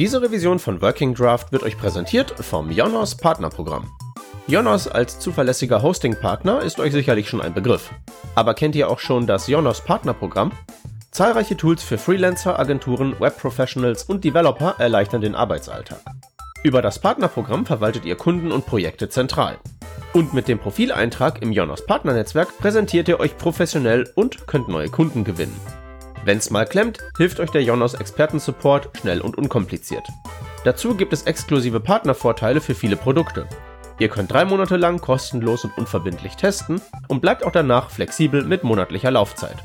Diese Revision von Working Draft wird euch präsentiert vom Jonos Partnerprogramm. Jonos als zuverlässiger Hosting-Partner ist euch sicherlich schon ein Begriff. Aber kennt ihr auch schon das Jonos Partnerprogramm? Zahlreiche Tools für Freelancer, Agenturen, Webprofessionals und Developer erleichtern den Arbeitsalltag. Über das Partnerprogramm verwaltet ihr Kunden und Projekte zentral. Und mit dem Profileintrag im Jonos Partnernetzwerk präsentiert ihr euch professionell und könnt neue Kunden gewinnen. Wenn's mal klemmt, hilft euch der Jonos Expertensupport schnell und unkompliziert. Dazu gibt es exklusive Partnervorteile für viele Produkte. Ihr könnt drei Monate lang kostenlos und unverbindlich testen und bleibt auch danach flexibel mit monatlicher Laufzeit.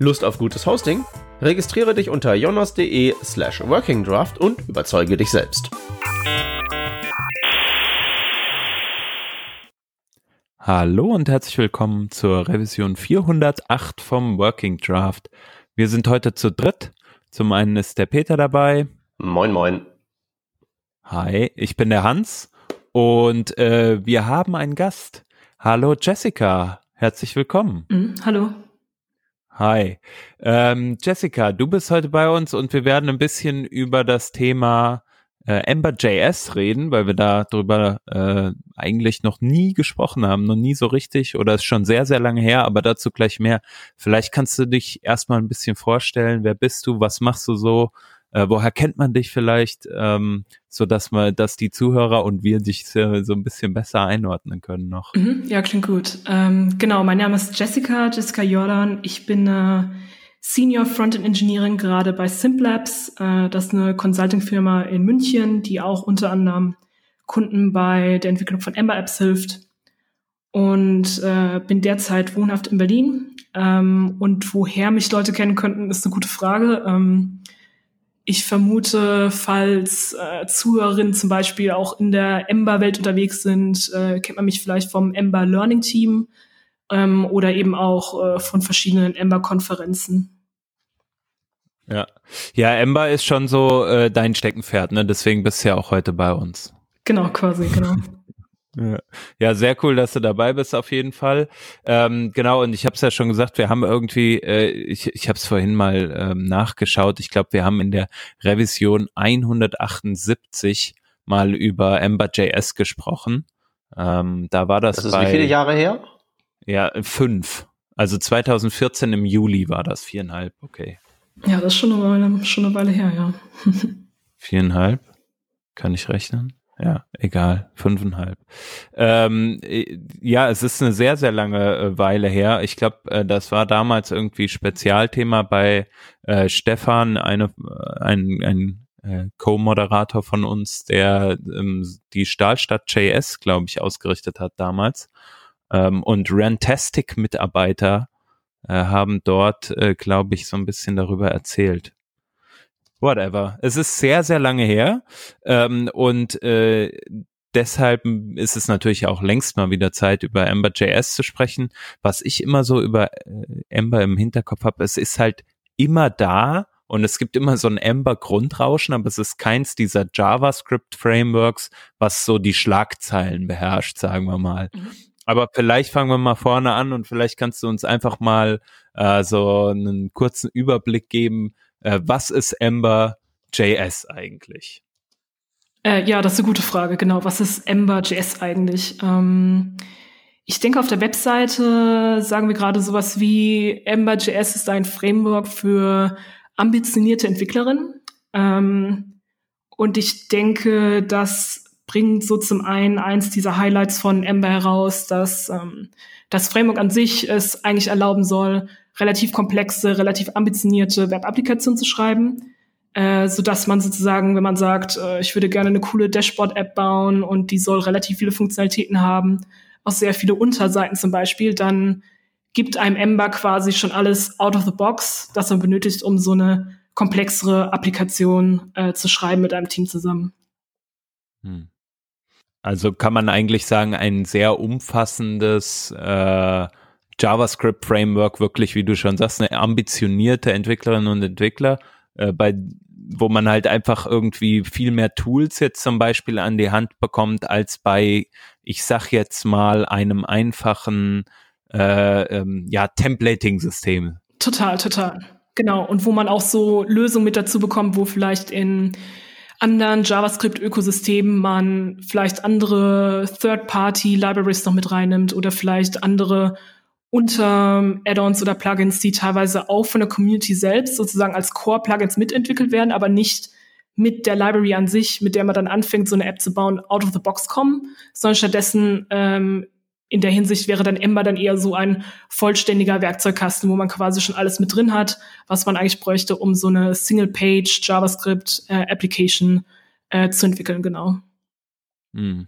Lust auf gutes Hosting? Registriere dich unter jonas.de slash workingdraft und überzeuge dich selbst. Hallo und herzlich willkommen zur Revision 408 vom Working Draft. Wir sind heute zu dritt. Zum einen ist der Peter dabei. Moin, moin. Hi, ich bin der Hans und äh, wir haben einen Gast. Hallo Jessica, herzlich willkommen. Mhm, hallo. Hi. Ähm, Jessica, du bist heute bei uns und wir werden ein bisschen über das Thema äh, Ember.js reden, weil wir da drüber äh, eigentlich noch nie gesprochen haben, noch nie so richtig oder ist schon sehr, sehr lange her, aber dazu gleich mehr. Vielleicht kannst du dich erstmal ein bisschen vorstellen, wer bist du, was machst du so, äh, woher kennt man dich vielleicht, ähm, so dass man, dass die Zuhörer und wir dich so, so ein bisschen besser einordnen können noch. Mhm, ja, klingt gut. Ähm, genau, mein Name ist Jessica, Jessica Jordan. Ich bin äh, Senior Frontend Engineering gerade bei Simplabs. Äh, das ist eine Consulting-Firma in München, die auch unter anderem Kunden bei der Entwicklung von Ember Apps hilft. Und äh, bin derzeit wohnhaft in Berlin. Ähm, und woher mich Leute kennen könnten, ist eine gute Frage. Ähm, ich vermute, falls äh, Zuhörerinnen zum Beispiel auch in der Ember-Welt unterwegs sind, äh, kennt man mich vielleicht vom Ember Learning Team ähm, oder eben auch äh, von verschiedenen Ember-Konferenzen. Ja. ja, Ember ist schon so äh, dein Steckenpferd, ne? Deswegen bist du ja auch heute bei uns. Genau, quasi, genau. Ja. ja, sehr cool, dass du dabei bist auf jeden Fall. Ähm, genau, und ich habe es ja schon gesagt, wir haben irgendwie, äh, ich, ich habe es vorhin mal ähm, nachgeschaut, ich glaube, wir haben in der Revision 178 mal über Ember.js gesprochen. Ähm, da war das. Das ist bei, wie viele Jahre her? Ja, fünf. Also 2014 im Juli war das, viereinhalb, okay. Ja, das ist schon eine Weile, schon eine Weile her, ja. viereinhalb? Kann ich rechnen? Ja, egal, fünfeinhalb. Ähm, ja, es ist eine sehr, sehr lange äh, Weile her. Ich glaube, äh, das war damals irgendwie Spezialthema bei äh, Stefan, eine, ein, ein äh, Co-Moderator von uns, der ähm, die Stahlstadt JS, glaube ich, ausgerichtet hat damals. Ähm, und Rantastic-Mitarbeiter äh, haben dort, äh, glaube ich, so ein bisschen darüber erzählt. Whatever. Es ist sehr, sehr lange her. Ähm, und äh, deshalb ist es natürlich auch längst mal wieder Zeit, über Ember.js zu sprechen. Was ich immer so über äh, Ember im Hinterkopf habe, es ist halt immer da und es gibt immer so ein Ember-Grundrauschen, aber es ist keins dieser JavaScript-Frameworks, was so die Schlagzeilen beherrscht, sagen wir mal. Mhm. Aber vielleicht fangen wir mal vorne an und vielleicht kannst du uns einfach mal äh, so einen kurzen Überblick geben, äh, was ist Ember JS eigentlich? Äh, ja, das ist eine gute Frage. Genau, was ist Ember JS eigentlich? Ähm, ich denke, auf der Webseite sagen wir gerade sowas wie Ember JS ist ein Framework für ambitionierte Entwicklerinnen. Ähm, und ich denke, das bringt so zum einen eins dieser Highlights von Ember heraus, dass ähm, das Framework an sich es eigentlich erlauben soll, relativ komplexe, relativ ambitionierte Web-Applikationen zu schreiben, äh, so dass man sozusagen, wenn man sagt, äh, ich würde gerne eine coole Dashboard-App bauen und die soll relativ viele Funktionalitäten haben, auch sehr viele Unterseiten zum Beispiel, dann gibt einem Ember quasi schon alles out of the box, das man benötigt, um so eine komplexere Applikationen äh, zu schreiben mit einem Team zusammen. Hm. Also kann man eigentlich sagen, ein sehr umfassendes äh, JavaScript-Framework, wirklich, wie du schon sagst, eine ambitionierte Entwicklerinnen und Entwickler, äh, bei wo man halt einfach irgendwie viel mehr Tools jetzt zum Beispiel an die Hand bekommt, als bei, ich sag jetzt mal, einem einfachen äh, ähm, ja, Templating-System. Total, total. Genau. Und wo man auch so Lösungen mit dazu bekommt, wo vielleicht in anderen JavaScript-Ökosystemen man vielleicht andere Third-Party-Libraries noch mit reinnimmt oder vielleicht andere unter Add-ons oder Plugins, die teilweise auch von der Community selbst sozusagen als Core-Plugins mitentwickelt werden, aber nicht mit der Library an sich, mit der man dann anfängt, so eine App zu bauen, out of the box kommen, sondern stattdessen ähm, in der Hinsicht wäre dann Ember dann eher so ein vollständiger Werkzeugkasten, wo man quasi schon alles mit drin hat, was man eigentlich bräuchte, um so eine Single-Page JavaScript äh, Application äh, zu entwickeln, genau. Hm.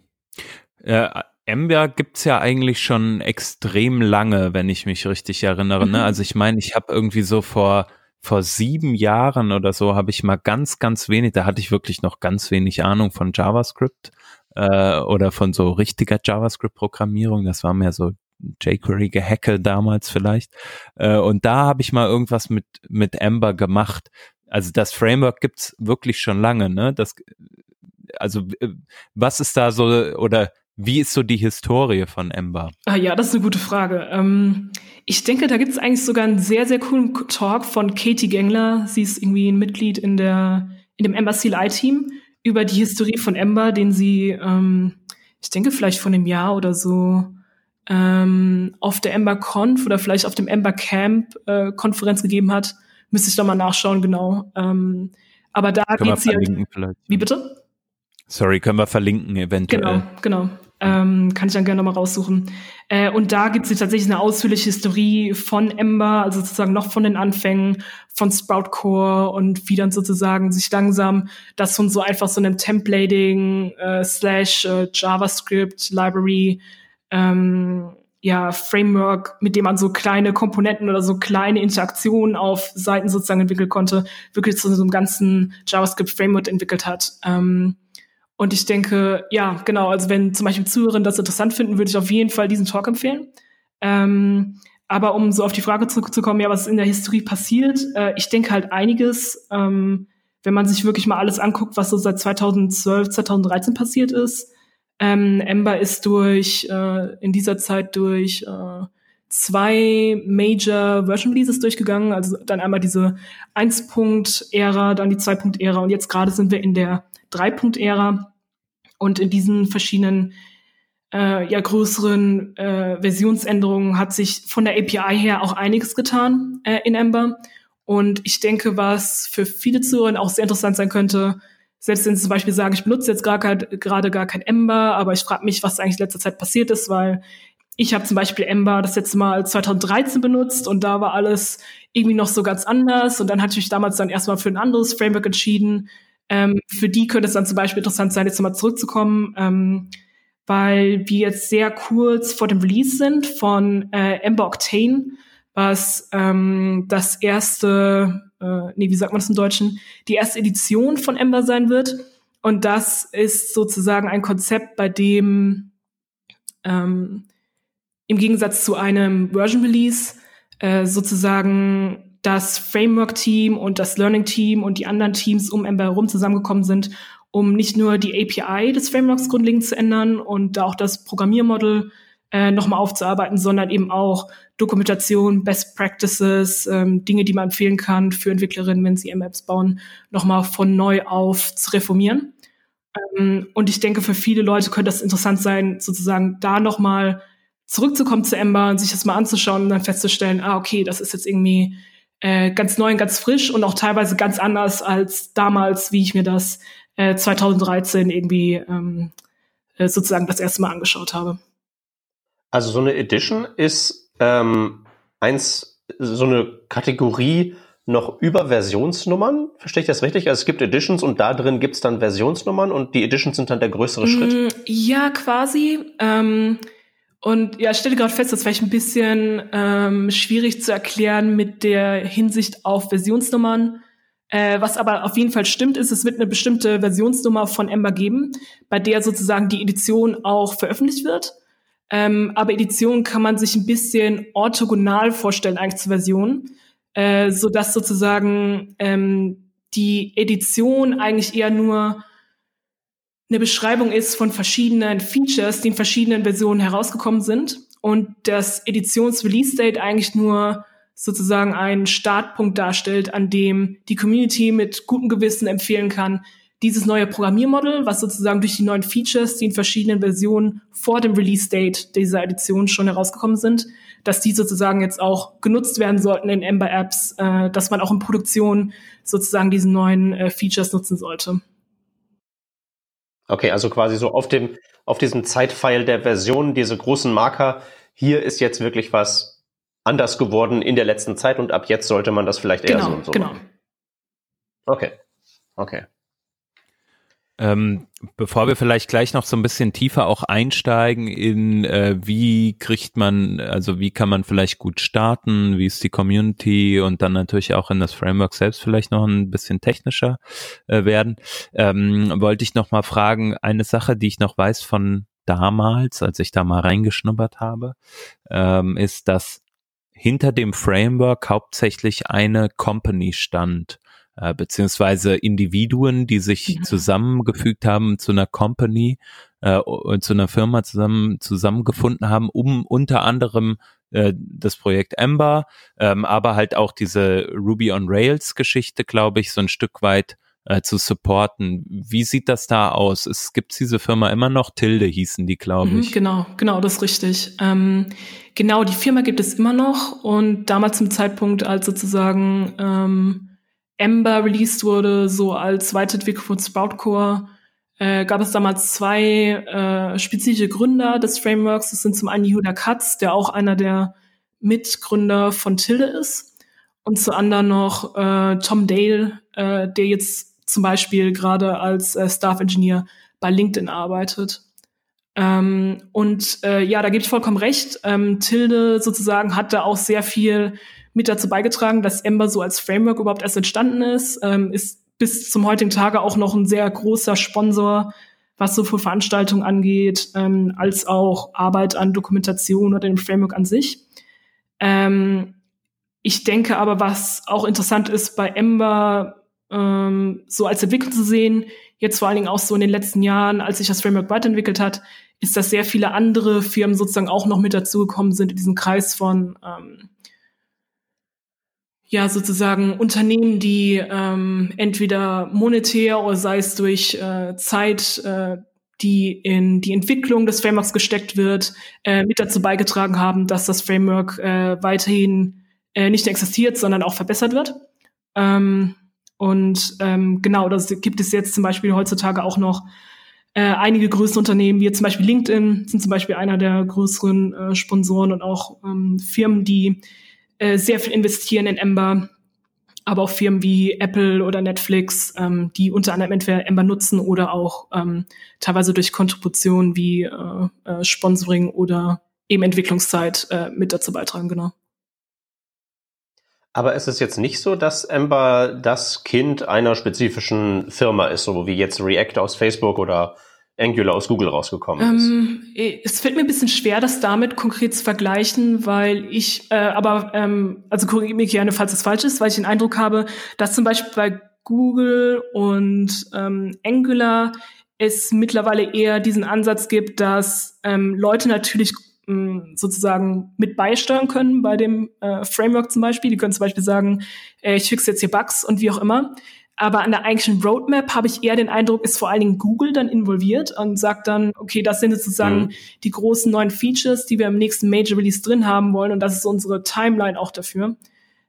Äh, Ember gibt's ja eigentlich schon extrem lange, wenn ich mich richtig erinnere. Ne? Mhm. Ne? Also ich meine, ich habe irgendwie so vor vor sieben Jahren oder so habe ich mal ganz, ganz wenig, da hatte ich wirklich noch ganz wenig Ahnung von JavaScript äh, oder von so richtiger JavaScript-Programmierung. Das war mehr so jQuery-Gehacke damals vielleicht. Äh, und da habe ich mal irgendwas mit, mit Ember gemacht. Also das Framework gibt's wirklich schon lange, ne? Das, also äh, was ist da so oder wie ist so die Historie von Ember? Ah ja, das ist eine gute Frage. Ähm, ich denke, da gibt es eigentlich sogar einen sehr, sehr coolen Talk von Katie Gengler. Sie ist irgendwie ein Mitglied in der in dem Ember CLI-Team über die Historie von Ember, den sie, ähm, ich denke vielleicht von einem Jahr oder so, ähm, auf der Ember Conf oder vielleicht auf dem Ember Camp äh, Konferenz gegeben hat. Müsste ich da mal nachschauen, genau. Ähm, aber da Können geht sie halt, Wie bitte? Sorry, können wir verlinken eventuell. Genau, genau. Ähm, kann ich dann gerne nochmal raussuchen. Äh, und da gibt es tatsächlich eine ausführliche Historie von Ember, also sozusagen noch von den Anfängen von Sprout Core und wie dann sozusagen sich langsam das von so einfach so einem Templating äh, slash äh, JavaScript Library ähm, ja, Framework, mit dem man so kleine Komponenten oder so kleine Interaktionen auf Seiten sozusagen entwickeln konnte, wirklich zu so einem ganzen JavaScript-Framework entwickelt hat. Ähm, und ich denke, ja, genau, also wenn zum Beispiel Zuhörerinnen das interessant finden, würde ich auf jeden Fall diesen Talk empfehlen. Ähm, aber um so auf die Frage zurückzukommen, ja, was in der Historie passiert, äh, ich denke halt einiges, ähm, wenn man sich wirklich mal alles anguckt, was so seit 2012, 2013 passiert ist. Ähm, Ember ist durch, äh, in dieser Zeit durch äh, zwei Major Version Releases durchgegangen, also dann einmal diese 1-Punkt-Ära, dann die 2-Punkt-Ära und jetzt gerade sind wir in der 3-Punkt-Ära. Und in diesen verschiedenen äh, ja, größeren äh, Versionsänderungen hat sich von der API her auch einiges getan äh, in Ember. Und ich denke, was für viele Zuhörer auch sehr interessant sein könnte, selbst wenn sie zum Beispiel sagen, ich benutze jetzt gerade gar kein Ember, aber ich frage mich, was eigentlich in letzter Zeit passiert ist, weil ich habe zum Beispiel Ember das letzte Mal 2013 benutzt und da war alles irgendwie noch so ganz anders. Und dann hatte ich mich damals dann erstmal für ein anderes Framework entschieden, ähm, für die könnte es dann zum Beispiel interessant sein, jetzt nochmal zurückzukommen, ähm, weil wir jetzt sehr kurz vor dem Release sind von äh, Ember Octane, was ähm, das erste, äh, nee, wie sagt man das im Deutschen, die erste Edition von Ember sein wird. Und das ist sozusagen ein Konzept, bei dem ähm, im Gegensatz zu einem Version Release äh, sozusagen das Framework-Team und das Learning-Team und die anderen Teams um Ember herum zusammengekommen sind, um nicht nur die API des Frameworks grundlegend zu ändern und auch das Programmiermodell äh, nochmal aufzuarbeiten, sondern eben auch Dokumentation, Best Practices, ähm, Dinge, die man empfehlen kann für Entwicklerinnen, wenn sie M-Apps bauen, nochmal von neu auf zu reformieren. Ähm, und ich denke, für viele Leute könnte das interessant sein, sozusagen da nochmal zurückzukommen zu Ember und sich das mal anzuschauen und dann festzustellen, ah, okay, das ist jetzt irgendwie äh, ganz neu und ganz frisch und auch teilweise ganz anders als damals, wie ich mir das äh, 2013 irgendwie ähm, äh, sozusagen das erste Mal angeschaut habe. Also so eine Edition ist ähm, eins, so eine Kategorie noch über Versionsnummern. Verstehe ich das richtig? Also es gibt Editions und da drin gibt es dann Versionsnummern und die Editions sind dann der größere Schritt? Mm, ja, quasi. Ähm, und ja, ich stelle gerade fest, das ist vielleicht ein bisschen ähm, schwierig zu erklären mit der Hinsicht auf Versionsnummern. Äh, was aber auf jeden Fall stimmt, ist, es wird eine bestimmte Versionsnummer von Ember geben, bei der sozusagen die Edition auch veröffentlicht wird. Ähm, aber Edition kann man sich ein bisschen orthogonal vorstellen eigentlich zur Version, äh, so dass sozusagen ähm, die Edition eigentlich eher nur eine Beschreibung ist von verschiedenen Features, die in verschiedenen Versionen herausgekommen sind und das Editions-Release-Date eigentlich nur sozusagen einen Startpunkt darstellt, an dem die Community mit gutem Gewissen empfehlen kann, dieses neue Programmiermodel, was sozusagen durch die neuen Features, die in verschiedenen Versionen vor dem Release-Date dieser Edition schon herausgekommen sind, dass die sozusagen jetzt auch genutzt werden sollten in Ember-Apps, äh, dass man auch in Produktion sozusagen diese neuen äh, Features nutzen sollte. Okay, also quasi so auf dem, auf diesem Zeitpfeil der Version, diese großen Marker, hier ist jetzt wirklich was anders geworden in der letzten Zeit und ab jetzt sollte man das vielleicht eher genau, so und so genau. machen. Okay. Okay. Ähm, bevor wir vielleicht gleich noch so ein bisschen tiefer auch einsteigen in äh, wie kriegt man, also wie kann man vielleicht gut starten, wie ist die Community und dann natürlich auch in das Framework selbst vielleicht noch ein bisschen technischer äh, werden, ähm, wollte ich noch mal fragen, eine Sache, die ich noch weiß von damals, als ich da mal reingeschnuppert habe, ähm, ist, dass hinter dem Framework hauptsächlich eine Company stand, äh, beziehungsweise Individuen, die sich ja. zusammengefügt haben zu einer Company äh, und zu einer Firma zusammen zusammengefunden haben, um unter anderem äh, das Projekt Ember, ähm, aber halt auch diese Ruby on Rails Geschichte, glaube ich, so ein Stück weit äh, zu supporten. Wie sieht das da aus? Es gibt diese Firma immer noch, Tilde hießen die, glaube mhm, ich. genau, genau, das ist richtig. Ähm, genau, die Firma gibt es immer noch und damals zum Zeitpunkt, als sozusagen ähm, Ember released wurde, so als Weiterentwicklung von Sproutcore, äh, gab es damals zwei äh, spezifische Gründer des Frameworks. Das sind zum einen Yehuda Katz, der auch einer der Mitgründer von Tilde ist. Und zu anderen noch äh, Tom Dale, äh, der jetzt zum Beispiel gerade als äh, Staff Engineer bei LinkedIn arbeitet. Ähm, und äh, ja, da gebe ich vollkommen recht. Ähm, Tilde sozusagen hat da auch sehr viel mit dazu beigetragen, dass Ember so als Framework überhaupt erst entstanden ist. Ähm, ist bis zum heutigen Tage auch noch ein sehr großer Sponsor, was so für Veranstaltungen angeht, ähm, als auch Arbeit an Dokumentation oder dem Framework an sich. Ähm, ich denke aber, was auch interessant ist bei Ember, ähm, so als Entwicklung zu sehen, jetzt vor allen Dingen auch so in den letzten Jahren, als sich das Framework weiterentwickelt hat, ist, dass sehr viele andere Firmen sozusagen auch noch mit dazugekommen sind in diesem Kreis von ähm, ja sozusagen Unternehmen, die ähm, entweder monetär oder sei es durch äh, Zeit, äh, die in die Entwicklung des Frameworks gesteckt wird, äh, mit dazu beigetragen haben, dass das Framework äh, weiterhin äh, nicht existiert, sondern auch verbessert wird. Ähm, und ähm, genau, das gibt es jetzt zum Beispiel heutzutage auch noch äh, einige größere Unternehmen, wie zum Beispiel LinkedIn, sind zum Beispiel einer der größeren äh, Sponsoren und auch ähm, Firmen, die äh, sehr viel investieren in Ember, aber auch Firmen wie Apple oder Netflix, ähm, die unter anderem entweder Ember nutzen oder auch ähm, teilweise durch Kontributionen wie äh, äh, Sponsoring oder eben Entwicklungszeit äh, mit dazu beitragen, genau. Aber es ist jetzt nicht so, dass Ember das Kind einer spezifischen Firma ist, so wie jetzt React aus Facebook oder Angular aus Google rausgekommen ist. Ähm, es fällt mir ein bisschen schwer, das damit konkret zu vergleichen, weil ich, äh, aber, ähm, also korrigiere mich gerne, falls es falsch ist, weil ich den Eindruck habe, dass zum Beispiel bei Google und ähm, Angular es mittlerweile eher diesen Ansatz gibt, dass ähm, Leute natürlich sozusagen mit beisteuern können bei dem äh, Framework zum Beispiel. Die können zum Beispiel sagen, äh, ich fixe jetzt hier Bugs und wie auch immer. Aber an der eigentlichen Roadmap habe ich eher den Eindruck, ist vor allen Dingen Google dann involviert und sagt dann, okay, das sind jetzt sozusagen mhm. die großen neuen Features, die wir im nächsten Major Release drin haben wollen und das ist unsere Timeline auch dafür.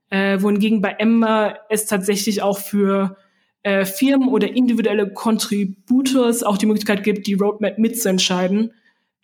Äh, wohingegen bei Ember es tatsächlich auch für äh, Firmen oder individuelle Contributors auch die Möglichkeit gibt, die Roadmap mitzuentscheiden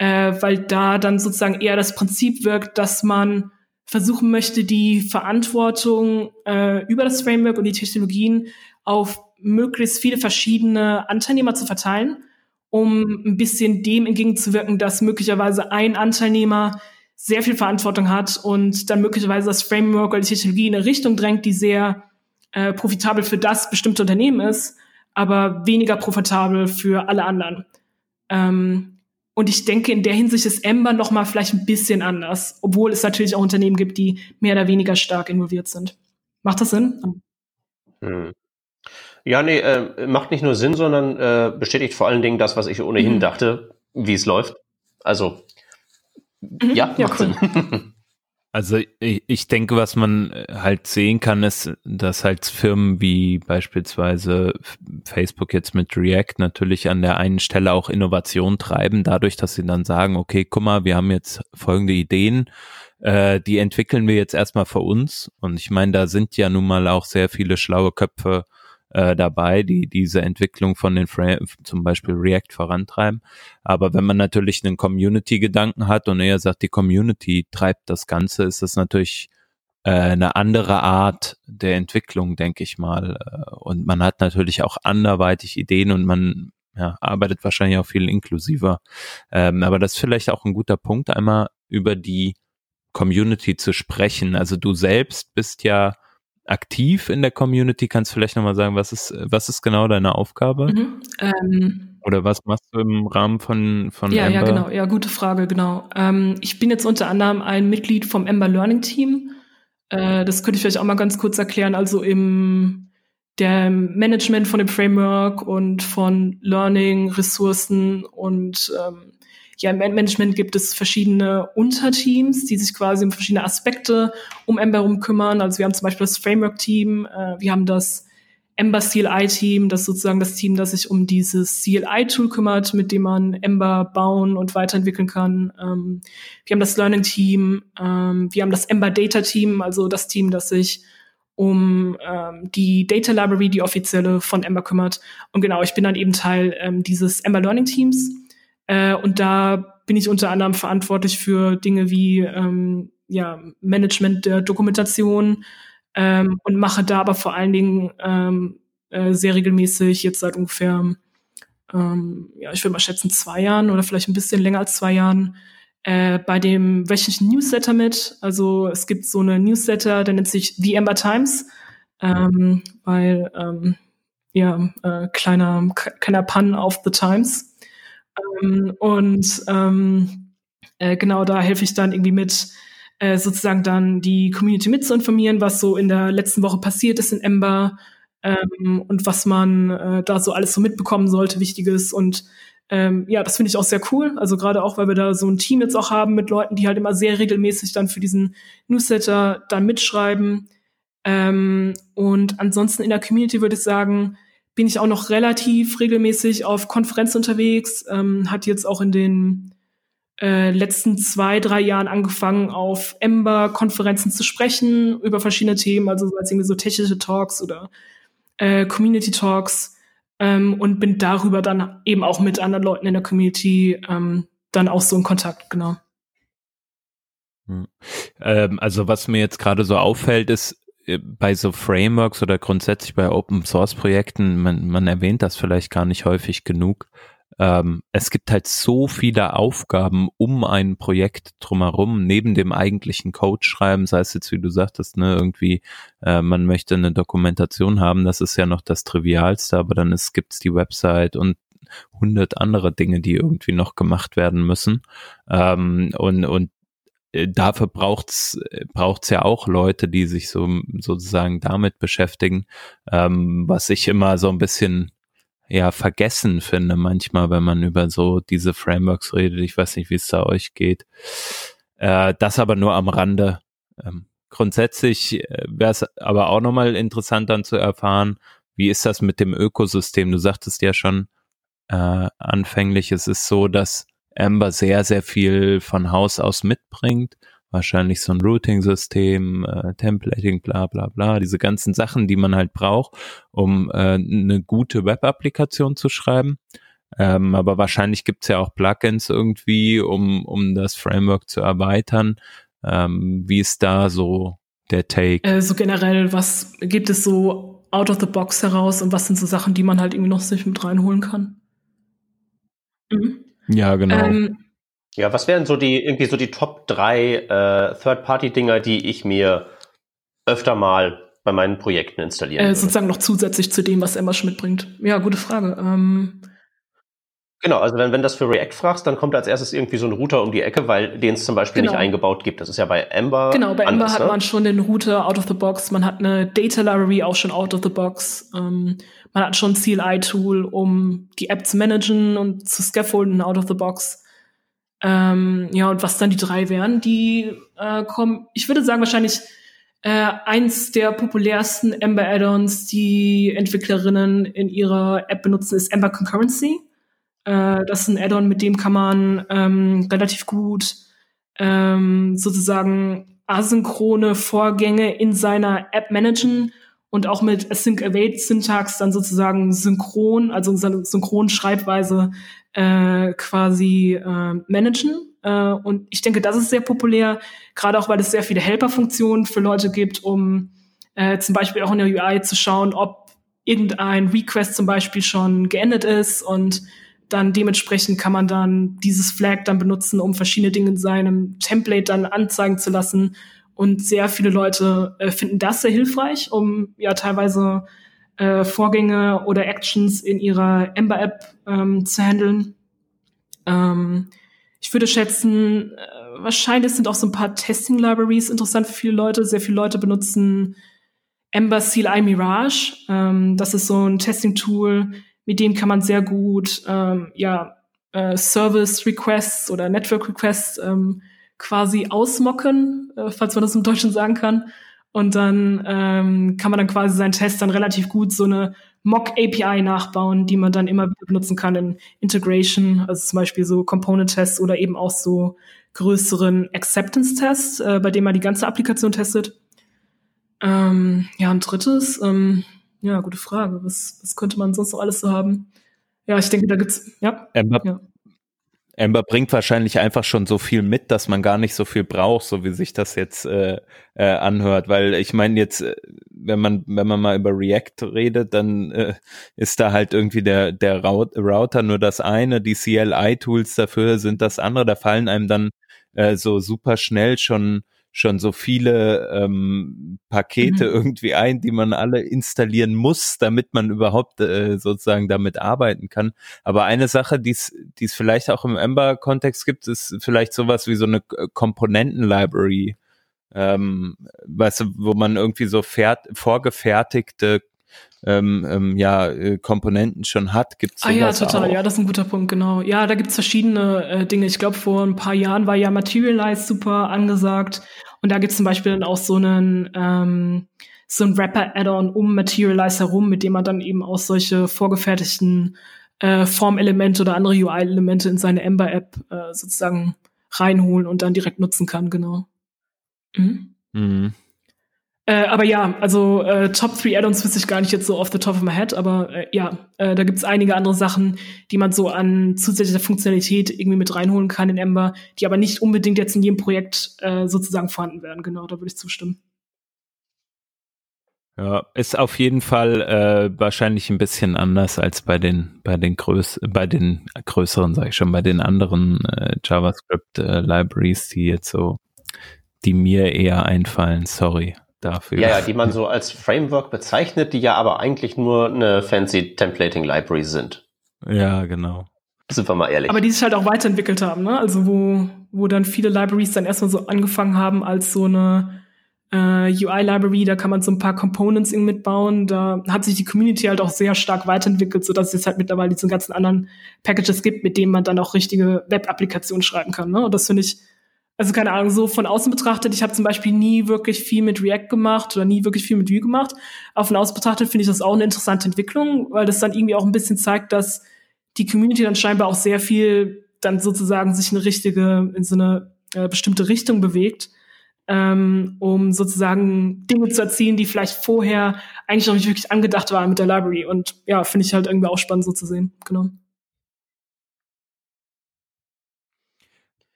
äh, weil da dann sozusagen eher das Prinzip wirkt, dass man versuchen möchte, die Verantwortung äh, über das Framework und die Technologien auf möglichst viele verschiedene Anteilnehmer zu verteilen, um ein bisschen dem entgegenzuwirken, dass möglicherweise ein Anteilnehmer sehr viel Verantwortung hat und dann möglicherweise das Framework oder die Technologie in eine Richtung drängt, die sehr äh, profitabel für das bestimmte Unternehmen ist, aber weniger profitabel für alle anderen. Ähm, und ich denke, in der Hinsicht ist Ember noch mal vielleicht ein bisschen anders, obwohl es natürlich auch Unternehmen gibt, die mehr oder weniger stark involviert sind. Macht das Sinn? Hm. Ja, nee, äh, macht nicht nur Sinn, sondern äh, bestätigt vor allen Dingen das, was ich ohnehin mhm. dachte, wie es läuft. Also, mhm. ja, ja, macht cool. Sinn. Also ich, ich denke, was man halt sehen kann, ist, dass halt Firmen wie beispielsweise Facebook jetzt mit React natürlich an der einen Stelle auch Innovation treiben, dadurch, dass sie dann sagen, okay, guck mal, wir haben jetzt folgende Ideen, äh, die entwickeln wir jetzt erstmal für uns. Und ich meine, da sind ja nun mal auch sehr viele schlaue Köpfe äh, dabei, die diese Entwicklung von den Frame, zum Beispiel React vorantreiben. Aber wenn man natürlich einen Community-Gedanken hat und eher sagt, die Community treibt das Ganze, ist das natürlich äh, eine andere Art der Entwicklung, denke ich mal. Äh, und man hat natürlich auch anderweitig Ideen und man ja, arbeitet wahrscheinlich auch viel inklusiver. Ähm, aber das ist vielleicht auch ein guter Punkt, einmal über die Community zu sprechen. Also du selbst bist ja aktiv in der Community. Kannst du vielleicht nochmal sagen, was ist, was ist genau deine Aufgabe? Mhm, ähm, Oder was machst du im Rahmen von, von ja, Ember? Ja, genau. Ja, gute Frage, genau. Ähm, ich bin jetzt unter anderem ein Mitglied vom Ember Learning Team. Äh, das könnte ich vielleicht auch mal ganz kurz erklären. Also im der Management von dem Framework und von Learning, Ressourcen und ähm, ja, im Management gibt es verschiedene Unterteams, die sich quasi um verschiedene Aspekte um Ember herum kümmern. Also wir haben zum Beispiel das Framework-Team, äh, wir haben das Ember CLI-Team, das ist sozusagen das Team, das sich um dieses CLI-Tool kümmert, mit dem man Ember bauen und weiterentwickeln kann. Ähm, wir haben das Learning-Team, ähm, wir haben das Ember Data-Team, also das Team, das sich um ähm, die Data Library, die offizielle von Ember kümmert. Und genau, ich bin dann eben Teil ähm, dieses Ember Learning Teams. Äh, und da bin ich unter anderem verantwortlich für Dinge wie ähm, ja, Management der Dokumentation ähm, und mache da aber vor allen Dingen ähm, äh, sehr regelmäßig, jetzt seit ungefähr, ähm, ja, ich würde mal schätzen, zwei Jahren oder vielleicht ein bisschen länger als zwei Jahren, äh, bei dem wöchentlichen Newsletter mit. Also es gibt so eine Newsletter, der nennt sich The Ember Times, ähm, weil ähm, ja, äh, kleiner, kleiner Pun auf The Times. Ähm, und ähm, äh, genau da helfe ich dann irgendwie mit, äh, sozusagen dann die Community mitzuinformieren, was so in der letzten Woche passiert ist in Ember ähm, und was man äh, da so alles so mitbekommen sollte, Wichtiges. Und ähm, ja, das finde ich auch sehr cool. Also gerade auch, weil wir da so ein Team jetzt auch haben mit Leuten, die halt immer sehr regelmäßig dann für diesen Newsletter dann mitschreiben. Ähm, und ansonsten in der Community würde ich sagen, bin ich auch noch relativ regelmäßig auf Konferenzen unterwegs, ähm, hat jetzt auch in den äh, letzten zwei, drei Jahren angefangen, auf Ember-Konferenzen zu sprechen über verschiedene Themen, also als irgendwie so technische Talks oder äh, Community Talks ähm, und bin darüber dann eben auch mit anderen Leuten in der Community ähm, dann auch so in Kontakt, genau. Hm. Ähm, also was mir jetzt gerade so auffällt, ist, bei so Frameworks oder grundsätzlich bei Open Source Projekten, man, man erwähnt das vielleicht gar nicht häufig genug. Ähm, es gibt halt so viele Aufgaben um ein Projekt drumherum, neben dem eigentlichen Code schreiben, sei es jetzt, wie du sagtest, ne, irgendwie, äh, man möchte eine Dokumentation haben, das ist ja noch das Trivialste, aber dann ist, gibt's die Website und hundert andere Dinge, die irgendwie noch gemacht werden müssen. Ähm, und, und äh, dafür braucht's braucht's ja auch Leute, die sich so sozusagen damit beschäftigen, ähm, was ich immer so ein bisschen ja vergessen finde manchmal, wenn man über so diese Frameworks redet. Ich weiß nicht, wie es da euch geht. Äh, das aber nur am Rande. Ähm, grundsätzlich äh, wäre es aber auch nochmal interessant dann zu erfahren, wie ist das mit dem Ökosystem? Du sagtest ja schon äh, anfänglich, es ist so, dass Ember sehr, sehr viel von Haus aus mitbringt. Wahrscheinlich so ein Routing-System, äh, Templating, bla bla bla, diese ganzen Sachen, die man halt braucht, um äh, eine gute Web-Applikation zu schreiben. Ähm, aber wahrscheinlich gibt's ja auch Plugins irgendwie, um, um das Framework zu erweitern. Ähm, wie ist da so der Take? Äh, so generell, was gibt es so out of the box heraus und was sind so Sachen, die man halt irgendwie noch sich mit reinholen kann? Mhm. Ja, genau. Ähm, ja, was wären so die, irgendwie so die Top drei äh, Third-Party-Dinger, die ich mir öfter mal bei meinen Projekten installieren. Äh, sozusagen noch zusätzlich zu dem, was Ember schon mitbringt. Ja, gute Frage. Ähm, Genau, also wenn, wenn das für React fragst, dann kommt als erstes irgendwie so ein Router um die Ecke, weil den es zum Beispiel Genau. nicht eingebaut gibt. Das ist ja bei Ember. Genau, bei Ember hat ne? man schon den Router out of the box, man hat eine Data Library auch schon out of the box, ähm, man hat schon ein CLI-Tool, um die App zu managen und zu scaffolden out of the box. Ähm, ja, und was dann die drei wären, die äh, kommen, ich würde sagen, wahrscheinlich äh, eins der populärsten Ember Add-ons, die Entwicklerinnen in ihrer App benutzen, ist Ember Concurrency. Äh, das ist ein Add-on, mit dem kann man ähm, relativ gut ähm, sozusagen asynchrone Vorgänge in seiner App managen und auch mit Async Await Syntax dann sozusagen synchron, also seine synchron Schreibweise äh, quasi äh, managen. Äh, und ich denke, das ist sehr populär, gerade auch weil es sehr viele Helper-Funktionen für Leute gibt, um äh, zum Beispiel auch in der UI zu schauen, ob irgendein Request zum Beispiel schon geendet ist und dann dementsprechend kann man dann dieses Flag dann benutzen, um verschiedene Dinge in seinem Template dann anzeigen zu lassen. Und sehr viele Leute äh, finden das sehr hilfreich, um ja teilweise äh, Vorgänge oder Actions in ihrer Ember-App ähm, zu handeln. Ähm, ich würde schätzen, äh, wahrscheinlich sind auch so ein paar Testing-Libraries interessant für viele Leute. Sehr viele Leute benutzen Ember CLI Mirage. Ähm, das ist so ein Testing-Tool, mit dem kann man sehr gut ähm, ja, äh, Service-Requests oder Network-Requests ähm, quasi ausmocken, äh, falls man das im Deutschen sagen kann. Und dann ähm, kann man dann quasi seinen Test dann relativ gut so eine Mock-API nachbauen, die man dann immer wieder benutzen kann in Integration, also zum Beispiel so Component-Tests oder eben auch so größeren Acceptance-Tests, äh, bei denen man die ganze Applikation testet. Ähm, ja, ein drittes, ähm, ja, gute Frage. Was, was könnte man sonst noch alles so haben? Ja, ich denke, da gibt's, ja. Ember, Ja. Ember bringt wahrscheinlich einfach schon so viel mit, dass man gar nicht so viel braucht, so wie sich das jetzt äh, äh, anhört. Weil ich meine jetzt, äh, wenn man wenn man mal über React redet, dann äh, ist da halt irgendwie der der Rout- Router nur das eine, die CLI-Tools dafür sind das andere. Da fallen einem dann äh, so super schnell schon schon so viele ähm, Pakete Mhm. irgendwie ein, die man alle installieren muss, damit man überhaupt äh, sozusagen damit arbeiten kann. Aber eine Sache, die es die es vielleicht auch im Ember-Kontext gibt, ist vielleicht sowas wie so eine Komponenten-Library, ähm, weißt du, wo man irgendwie so vorgefertigte ähm, ähm, ja, äh, Komponenten schon hat. Gibt's Ah ja, total. auch? Ja, das ist ein guter Punkt, genau. Ja, da gibt's verschiedene äh, Dinge. Ich glaube, vor ein paar Jahren war ja Materialize super angesagt. Und da gibt's zum Beispiel dann auch so einen, ähm, so ein Wrapper-Add-on um Materialize herum, mit dem man dann eben auch solche vorgefertigten äh, Formelemente oder andere UI-Elemente in seine Ember-App äh, sozusagen reinholen und dann direkt nutzen kann, genau. Mhm. Mhm. Äh, aber ja, also äh, Top 3 Add-ons wüsste ich gar nicht jetzt so off the top of my head, aber äh, ja, äh, da gibt's einige andere Sachen, die man so an zusätzlicher Funktionalität irgendwie mit reinholen kann in Ember, die aber nicht unbedingt jetzt in jedem Projekt äh, sozusagen vorhanden werden. Genau, da würde ich zustimmen. Ja, ist auf jeden Fall äh, wahrscheinlich ein bisschen anders als bei den bei den größ bei den größeren, sage ich schon, bei den anderen äh, JavaScript äh, Libraries, die jetzt so, die mir eher einfallen. Sorry dafür. Ja, ja, die man so als Framework bezeichnet, die ja aber eigentlich nur eine fancy Templating Library sind. ja, genau. Sind wir mal ehrlich. Aber die sich halt auch weiterentwickelt haben, ne? Also wo, wo dann viele Libraries dann erstmal so angefangen haben als so eine äh, UI-Library, da kann man so ein paar Components irgendwie mitbauen. Da hat sich die Community halt auch sehr stark weiterentwickelt, sodass es jetzt halt mittlerweile diese ganzen anderen Packages gibt, mit denen man dann auch richtige Web-Applikationen schreiben kann. Ne? Und das finde ich, also keine Ahnung, so von außen betrachtet, ich habe zum Beispiel nie wirklich viel mit React gemacht oder nie wirklich viel mit Vue gemacht. Aber von außen betrachtet finde ich das auch eine interessante Entwicklung, weil das dann irgendwie auch ein bisschen zeigt, dass die Community dann scheinbar auch sehr viel dann sozusagen sich in eine richtige, in so eine äh, bestimmte Richtung bewegt, ähm, um sozusagen Dinge zu erzielen, die vielleicht vorher eigentlich noch nicht wirklich angedacht waren mit der Library. Und ja, finde ich halt irgendwie auch spannend so zu sehen. Genau.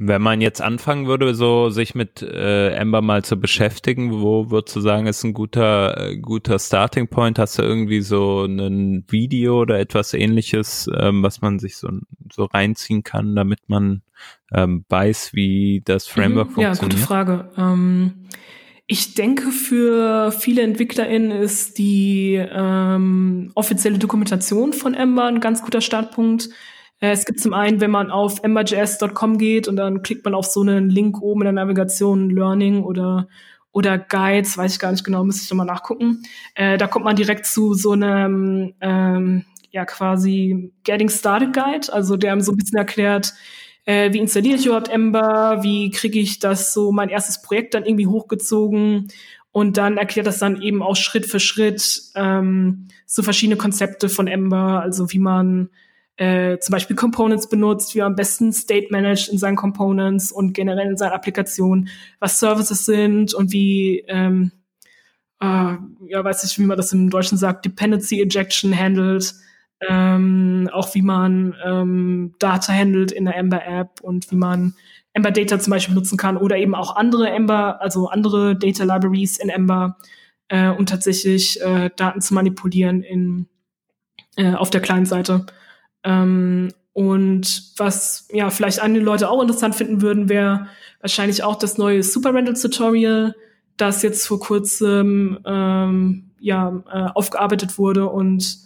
Wenn man jetzt anfangen würde, so sich mit äh, Ember mal zu beschäftigen, wo würdest du sagen, ist ein guter, äh, guter Starting Point? Hast du irgendwie so ein Video oder etwas ähnliches, ähm, was man sich so, so reinziehen kann, damit man ähm, weiß, wie das Framework Mhm, Ja, funktioniert? gute Frage. Ähm, Ich denke, für viele EntwicklerInnen ist die ähm, offizielle Dokumentation von Ember ein ganz guter Startpunkt. Äh, es gibt zum einen, wenn man auf emberjs.com geht und dann klickt man auf so einen Link oben in der Navigation Learning oder oder Guides, weiß ich gar nicht genau, müsste ich nochmal nachgucken. Äh, da kommt man direkt zu so einem ähm, ja quasi Getting Started Guide, also der einem so ein bisschen erklärt, äh, wie installiere ich überhaupt Ember, wie kriege ich das so mein erstes Projekt dann irgendwie hochgezogen und dann erklärt das dann eben auch Schritt für Schritt ähm, so verschiedene Konzepte von Ember, also wie man äh, zum Beispiel Components benutzt, wie man am besten State managt in seinen Components und generell in seinen Applikationen, was Services sind und wie ähm, äh, ja, weiß ich, wie man das im Deutschen sagt, Dependency Ejection handelt ähm, auch wie man ähm, Data handelt in der Ember App und wie man Ember Data zum Beispiel nutzen kann oder eben auch andere Ember, also andere Data Libraries in Ember, äh, um tatsächlich äh, Daten zu manipulieren in, äh, auf der Client-Seite. Ähm, und was ja vielleicht einige Leute auch interessant finden würden, wäre wahrscheinlich auch das neue Super Rental Tutorial, das jetzt vor kurzem ähm, ja äh, aufgearbeitet wurde und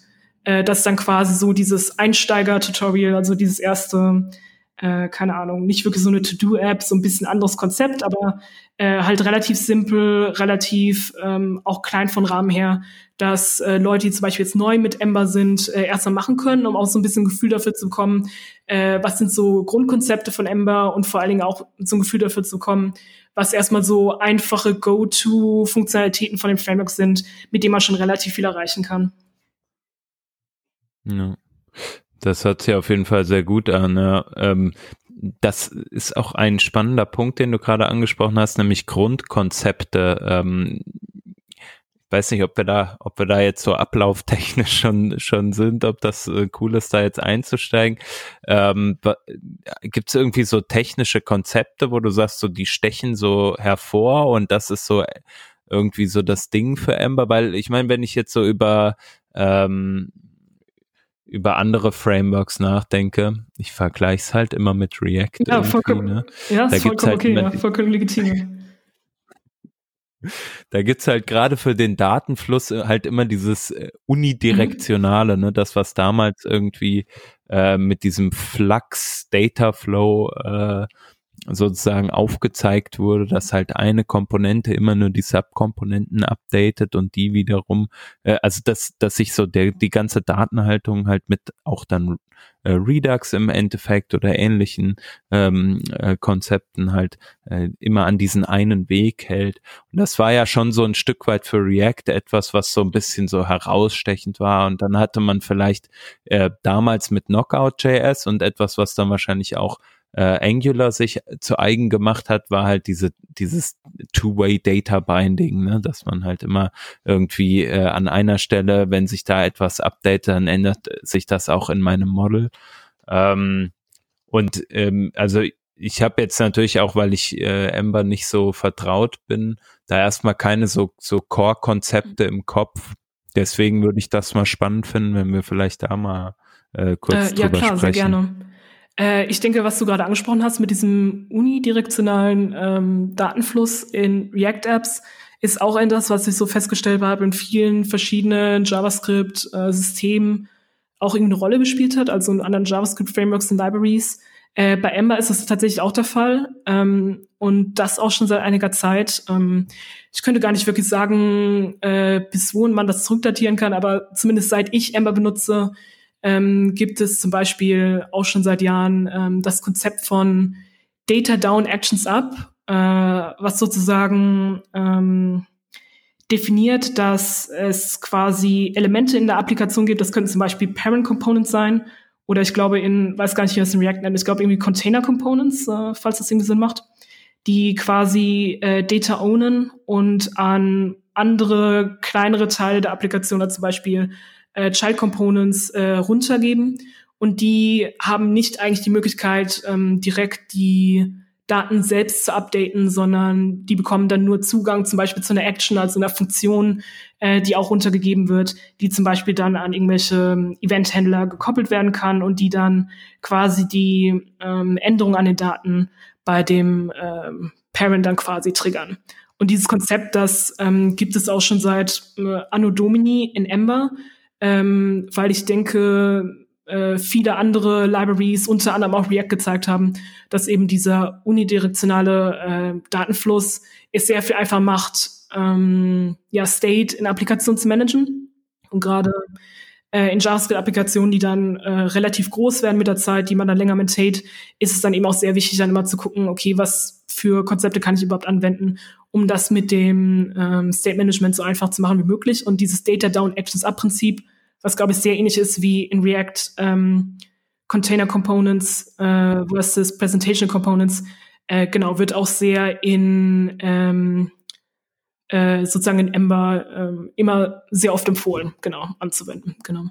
äh, das dann quasi so dieses Einsteiger-Tutorial, also dieses erste, äh, keine Ahnung, nicht wirklich so eine To-Do-App, so ein bisschen anderes Konzept, aber äh, halt relativ simpel, relativ ähm, auch klein von Rahmen her, dass äh, Leute, die zum Beispiel jetzt neu mit Ember sind, äh, erstmal machen können, um auch so ein bisschen Gefühl dafür zu bekommen, äh, was sind so Grundkonzepte von Ember und vor allen Dingen auch so ein Gefühl dafür zu bekommen, was erstmal so einfache Go-To-Funktionalitäten von dem Framework sind, mit denen man schon relativ viel erreichen kann. Ja. Das hört sich auf jeden Fall sehr gut an. Ja. Ähm, das ist auch ein spannender Punkt, den du gerade angesprochen hast, nämlich Grundkonzepte. Ähm, ich weiß nicht, ob wir da, ob wir da jetzt so ablauftechnisch schon schon sind, ob das äh, cool ist, da jetzt einzusteigen. Ähm, Gibt es irgendwie so technische Konzepte, wo du sagst, so die stechen so hervor und das ist so irgendwie so das Ding für Ember? Weil ich meine, wenn ich jetzt so über ähm, über andere Frameworks nachdenke, ich vergleiche es halt immer mit React. Ja, vollkommen, ne? ja, da vollkommen halt okay, ja, vollkommen legitim. Da gibt's halt gerade für den Datenfluss äh, halt immer dieses äh, unidirektionale, mhm. ne, das was damals irgendwie äh, mit diesem Flux Data Flow äh, sozusagen aufgezeigt wurde, dass halt eine Komponente immer nur die Subkomponenten updatet und die wiederum, äh, also dass, dass sich so der, die ganze Datenhaltung halt mit auch dann äh, Redux im Endeffekt oder ähnlichen ähm, äh, Konzepten halt äh, immer an diesen einen Weg hält. Und das war ja schon so ein Stück weit für React etwas, was so ein bisschen so herausstechend war. Und dann hatte man vielleicht äh, damals mit Knockout.js und etwas, was dann wahrscheinlich auch äh, Angular sich zu eigen gemacht hat, war halt diese dieses Two-Way Data Binding, ne? dass man halt immer irgendwie äh, an einer Stelle, wenn sich da etwas update, dann ändert sich das auch in meinem Model. Ähm, und ähm, also ich habe jetzt natürlich auch, weil ich äh, Ember nicht so vertraut bin, da erstmal keine so so Core-Konzepte im Kopf. Deswegen würde ich das mal spannend finden, wenn wir vielleicht da mal äh, kurz äh, drüber ja, klar, sprechen. Sehr gerne. Äh, ich denke, was du gerade angesprochen hast mit diesem unidirektionalen ähm, Datenfluss in React-Apps, ist auch etwas, was ich so festgestellt habe in vielen verschiedenen JavaScript-Systemen auch irgendeine Rolle gespielt hat, also in anderen JavaScript-Frameworks und Libraries. Äh, bei Ember ist das tatsächlich auch der Fall ähm, und das auch schon seit einiger Zeit. Ähm, ich könnte gar nicht wirklich sagen, äh, bis wohin man das zurückdatieren kann, aber zumindest seit ich Ember benutze, ähm, gibt es zum Beispiel auch schon seit Jahren ähm, das Konzept von Data Down Actions Up, äh, was sozusagen ähm, definiert, dass es quasi Elemente in der Applikation gibt. Das könnten zum Beispiel Parent Components sein oder ich glaube in, weiß gar nicht, wie das in React nennt, ich glaube irgendwie Container Components, äh, falls das irgendwie Sinn macht, die quasi äh, Data ownen und an andere kleinere Teile der Applikation, zum Beispiel äh, Child Components äh, runtergeben und die haben nicht eigentlich die Möglichkeit, ähm, direkt die Daten selbst zu updaten, sondern die bekommen dann nur Zugang zum Beispiel zu einer Action, also einer Funktion, äh, die auch runtergegeben wird, die zum Beispiel dann an irgendwelche ähm, Event-Händler gekoppelt werden kann und die dann quasi die ähm, Änderung an den Daten bei dem ähm, Parent dann quasi triggern. Und dieses Konzept, das ähm, gibt es auch schon seit äh, Anno Domini in Ember, ähm, weil ich denke, äh, viele andere Libraries, unter anderem auch React, gezeigt haben, dass eben dieser unidirektionale äh, Datenfluss es sehr viel einfacher macht, ähm, ja, State in Applikationen zu managen. Und gerade äh, in JavaScript-Applikationen, die dann äh, relativ groß werden mit der Zeit, die man dann länger maintaint, ist es dann eben auch sehr wichtig, dann immer zu gucken, okay, was für Konzepte kann ich überhaupt anwenden, um das mit dem ähm, State Management so einfach zu machen wie möglich. Und dieses Data Down Actions Up Prinzip, was glaube ich sehr ähnlich ist wie in React ähm, Container Components äh, versus Presentation Components, äh, genau, wird auch sehr in ähm, äh, sozusagen in Ember äh, immer sehr oft empfohlen, genau, anzuwenden, genau.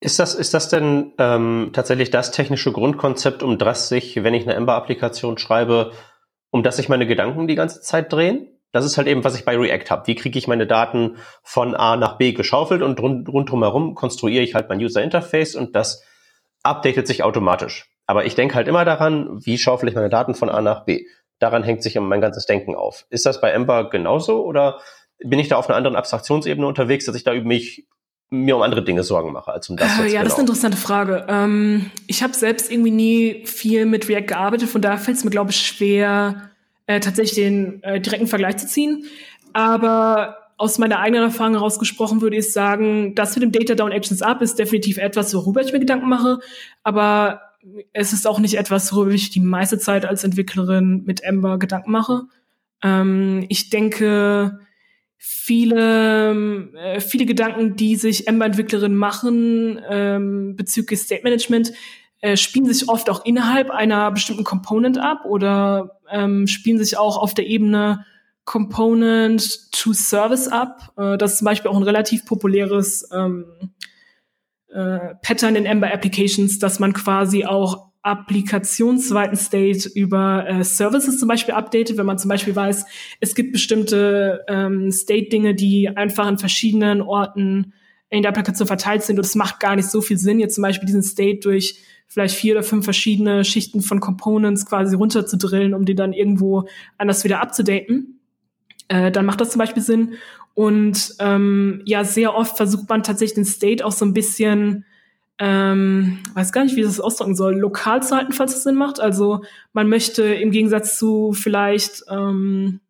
Ist das, ist das denn ähm, tatsächlich das technische Grundkonzept, um das sich, wenn ich eine Ember-Applikation schreibe, um das sich meine Gedanken die ganze Zeit drehen? Das ist halt eben, was ich bei React habe. Wie kriege ich meine Daten von A nach B geschaufelt und rund, rundherum herum konstruiere ich halt mein User Interface und das updatet sich automatisch. Aber ich denke halt immer daran, wie schaufel ich meine Daten von A nach B daran hängt sich mein ganzes Denken auf. Ist das bei Ember genauso oder bin ich da auf einer anderen Abstraktionsebene unterwegs, dass ich da mich mir um andere Dinge Sorgen mache als um das äh, jetzt Ja, genau. das ist eine genau? interessante Frage. Ähm, ich habe selbst irgendwie nie viel mit React gearbeitet, von daher fällt es mir, glaube ich, schwer, äh, tatsächlich den äh, direkten Vergleich zu ziehen. Aber aus meiner eigenen Erfahrung herausgesprochen würde ich sagen, das mit dem Data Down Actions Up ist definitiv etwas, worüber ich mir Gedanken mache. Aber es ist auch nicht etwas, worüber ich die meiste Zeit als Entwicklerin mit Ember Gedanken mache. Ähm, ich denke, viele, äh, viele Gedanken, die sich Ember-Entwicklerinnen machen ähm, bezüglich State Management, äh, spielen sich oft auch innerhalb einer bestimmten Component ab oder ähm, spielen sich auch auf der Ebene Component to Service ab. Äh, das ist zum Beispiel auch ein relativ populäres ähm, äh, Pattern in Ember Applications, dass man quasi auch applikationsweiten State über äh, Services zum Beispiel updatet, wenn man zum Beispiel weiß, es gibt bestimmte ähm, State-Dinge, die einfach an verschiedenen Orten in der Applikation verteilt sind und es macht gar nicht so viel Sinn, jetzt zum Beispiel diesen State durch vielleicht vier oder fünf verschiedene Schichten von Components quasi runterzudrillen, um die dann irgendwo anders wieder abzudaten. Äh, dann macht das zum Beispiel Sinn. Und ähm, ja, sehr oft versucht man tatsächlich den State auch so ein bisschen, ähm, weiß gar nicht, wie ich das ausdrücken soll, lokal zu halten, falls es Sinn macht. Also man möchte im Gegensatz zu vielleicht ähm,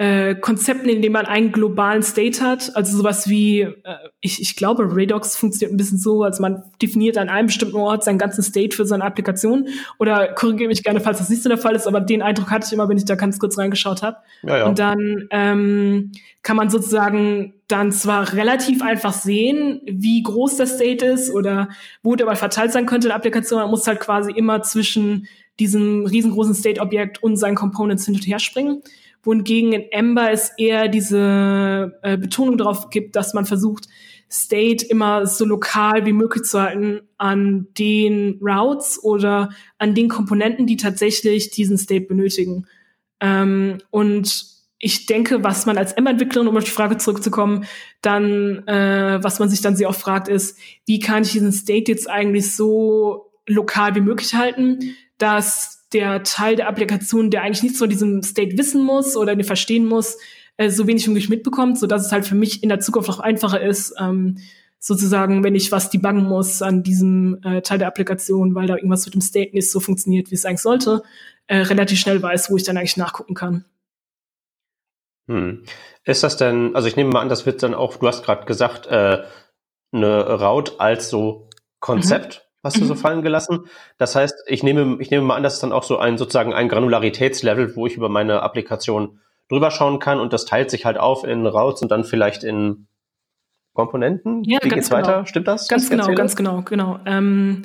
äh, Konzepten, in denen man einen globalen State hat. Also sowas wie, äh, ich, ich glaube, Redox funktioniert ein bisschen so, als man definiert an einem bestimmten Ort seinen ganzen State für seine Applikation. Oder korrigiere mich gerne, falls das nicht so der Fall ist, aber den Eindruck hatte ich immer, wenn ich da ganz kurz reingeschaut habe. Ja, ja. Und dann ähm, kann man sozusagen dann zwar relativ einfach sehen, wie groß der State ist oder wo der mal verteilt sein könnte in der Applikation. Man muss halt quasi immer zwischen diesem riesengroßen State-Objekt und seinen Components hin und her springen wohingegen in Ember es eher diese äh, Betonung darauf gibt, dass man versucht, State immer so lokal wie möglich zu halten an den Routes oder an den Komponenten, die tatsächlich diesen State benötigen. Ähm, und ich denke, was man als Ember-Entwicklerin, um auf die Frage zurückzukommen, dann, äh, was man sich dann sehr oft fragt, ist, wie kann ich diesen State jetzt eigentlich so lokal wie möglich halten, dass der Teil der Applikation, der eigentlich nichts von diesem State wissen muss oder den verstehen muss, äh, so wenig wie möglich mitbekommt, so dass es halt für mich in der Zukunft auch einfacher ist, ähm, sozusagen, wenn ich was debuggen muss an diesem äh, Teil der Applikation, weil da irgendwas mit dem State nicht so funktioniert, wie es eigentlich sollte, äh, relativ schnell weiß, wo ich dann eigentlich nachgucken kann. Hm. Ist das denn, also ich nehme mal an, das wird dann auch, du hast gerade gesagt, äh, eine Route als so Konzept. Mhm hast du so mhm. fallen gelassen. Das heißt, ich nehme, ich nehme mal an, dass es dann auch so ein sozusagen ein Granularitätslevel, wo ich über meine Applikation drüber schauen kann und das teilt sich halt auf in Routes und dann vielleicht in Komponenten. Ja, Wie geht's genau. weiter? Stimmt das? Ganz genau, ganz genau, genau. Ähm,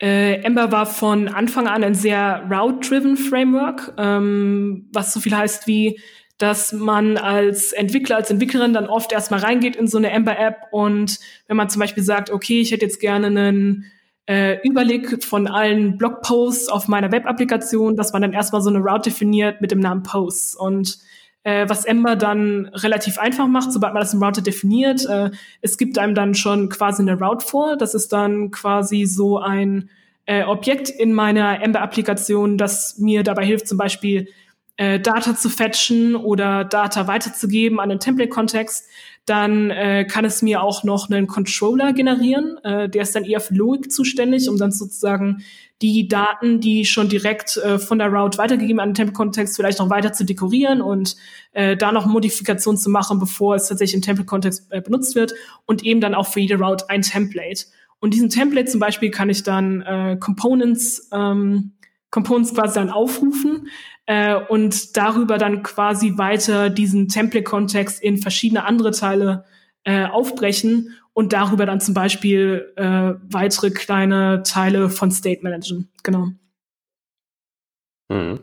äh, Ember war von Anfang an ein sehr route-driven Framework, ähm, was so viel heißt wie, dass man als Entwickler, als Entwicklerin dann oft erstmal reingeht in so eine Ember-App und wenn man zum Beispiel sagt, okay, ich hätte jetzt gerne einen äh, Überblick von allen Blogposts auf meiner Web-Applikation, dass man dann erstmal so eine Route definiert mit dem Namen Posts. Und äh, was Ember dann relativ einfach macht, sobald man das im Router definiert, äh, es gibt einem dann schon quasi eine Route vor. Das ist dann quasi so ein äh, Objekt in meiner Ember-Applikation, das mir dabei hilft, zum Beispiel äh, Data zu fetchen oder Data weiterzugeben an den Template-Kontext, dann äh, kann es mir auch noch einen Controller generieren. Äh, der ist dann eher für Logik zuständig, um dann sozusagen die Daten, die schon direkt äh, von der Route weitergegeben an den Template-Kontext, vielleicht noch weiter zu dekorieren und äh, da noch Modifikationen zu machen, bevor es tatsächlich im Template-Kontext äh, benutzt wird und eben dann auch für jede Route ein Template. Und diesen Template zum Beispiel kann ich dann äh, Components, ähm, Components quasi dann aufrufen äh, und darüber dann quasi weiter diesen Template-Kontext in verschiedene andere Teile äh, aufbrechen und darüber dann zum Beispiel äh, weitere kleine Teile von State managen. Genau. Mhm.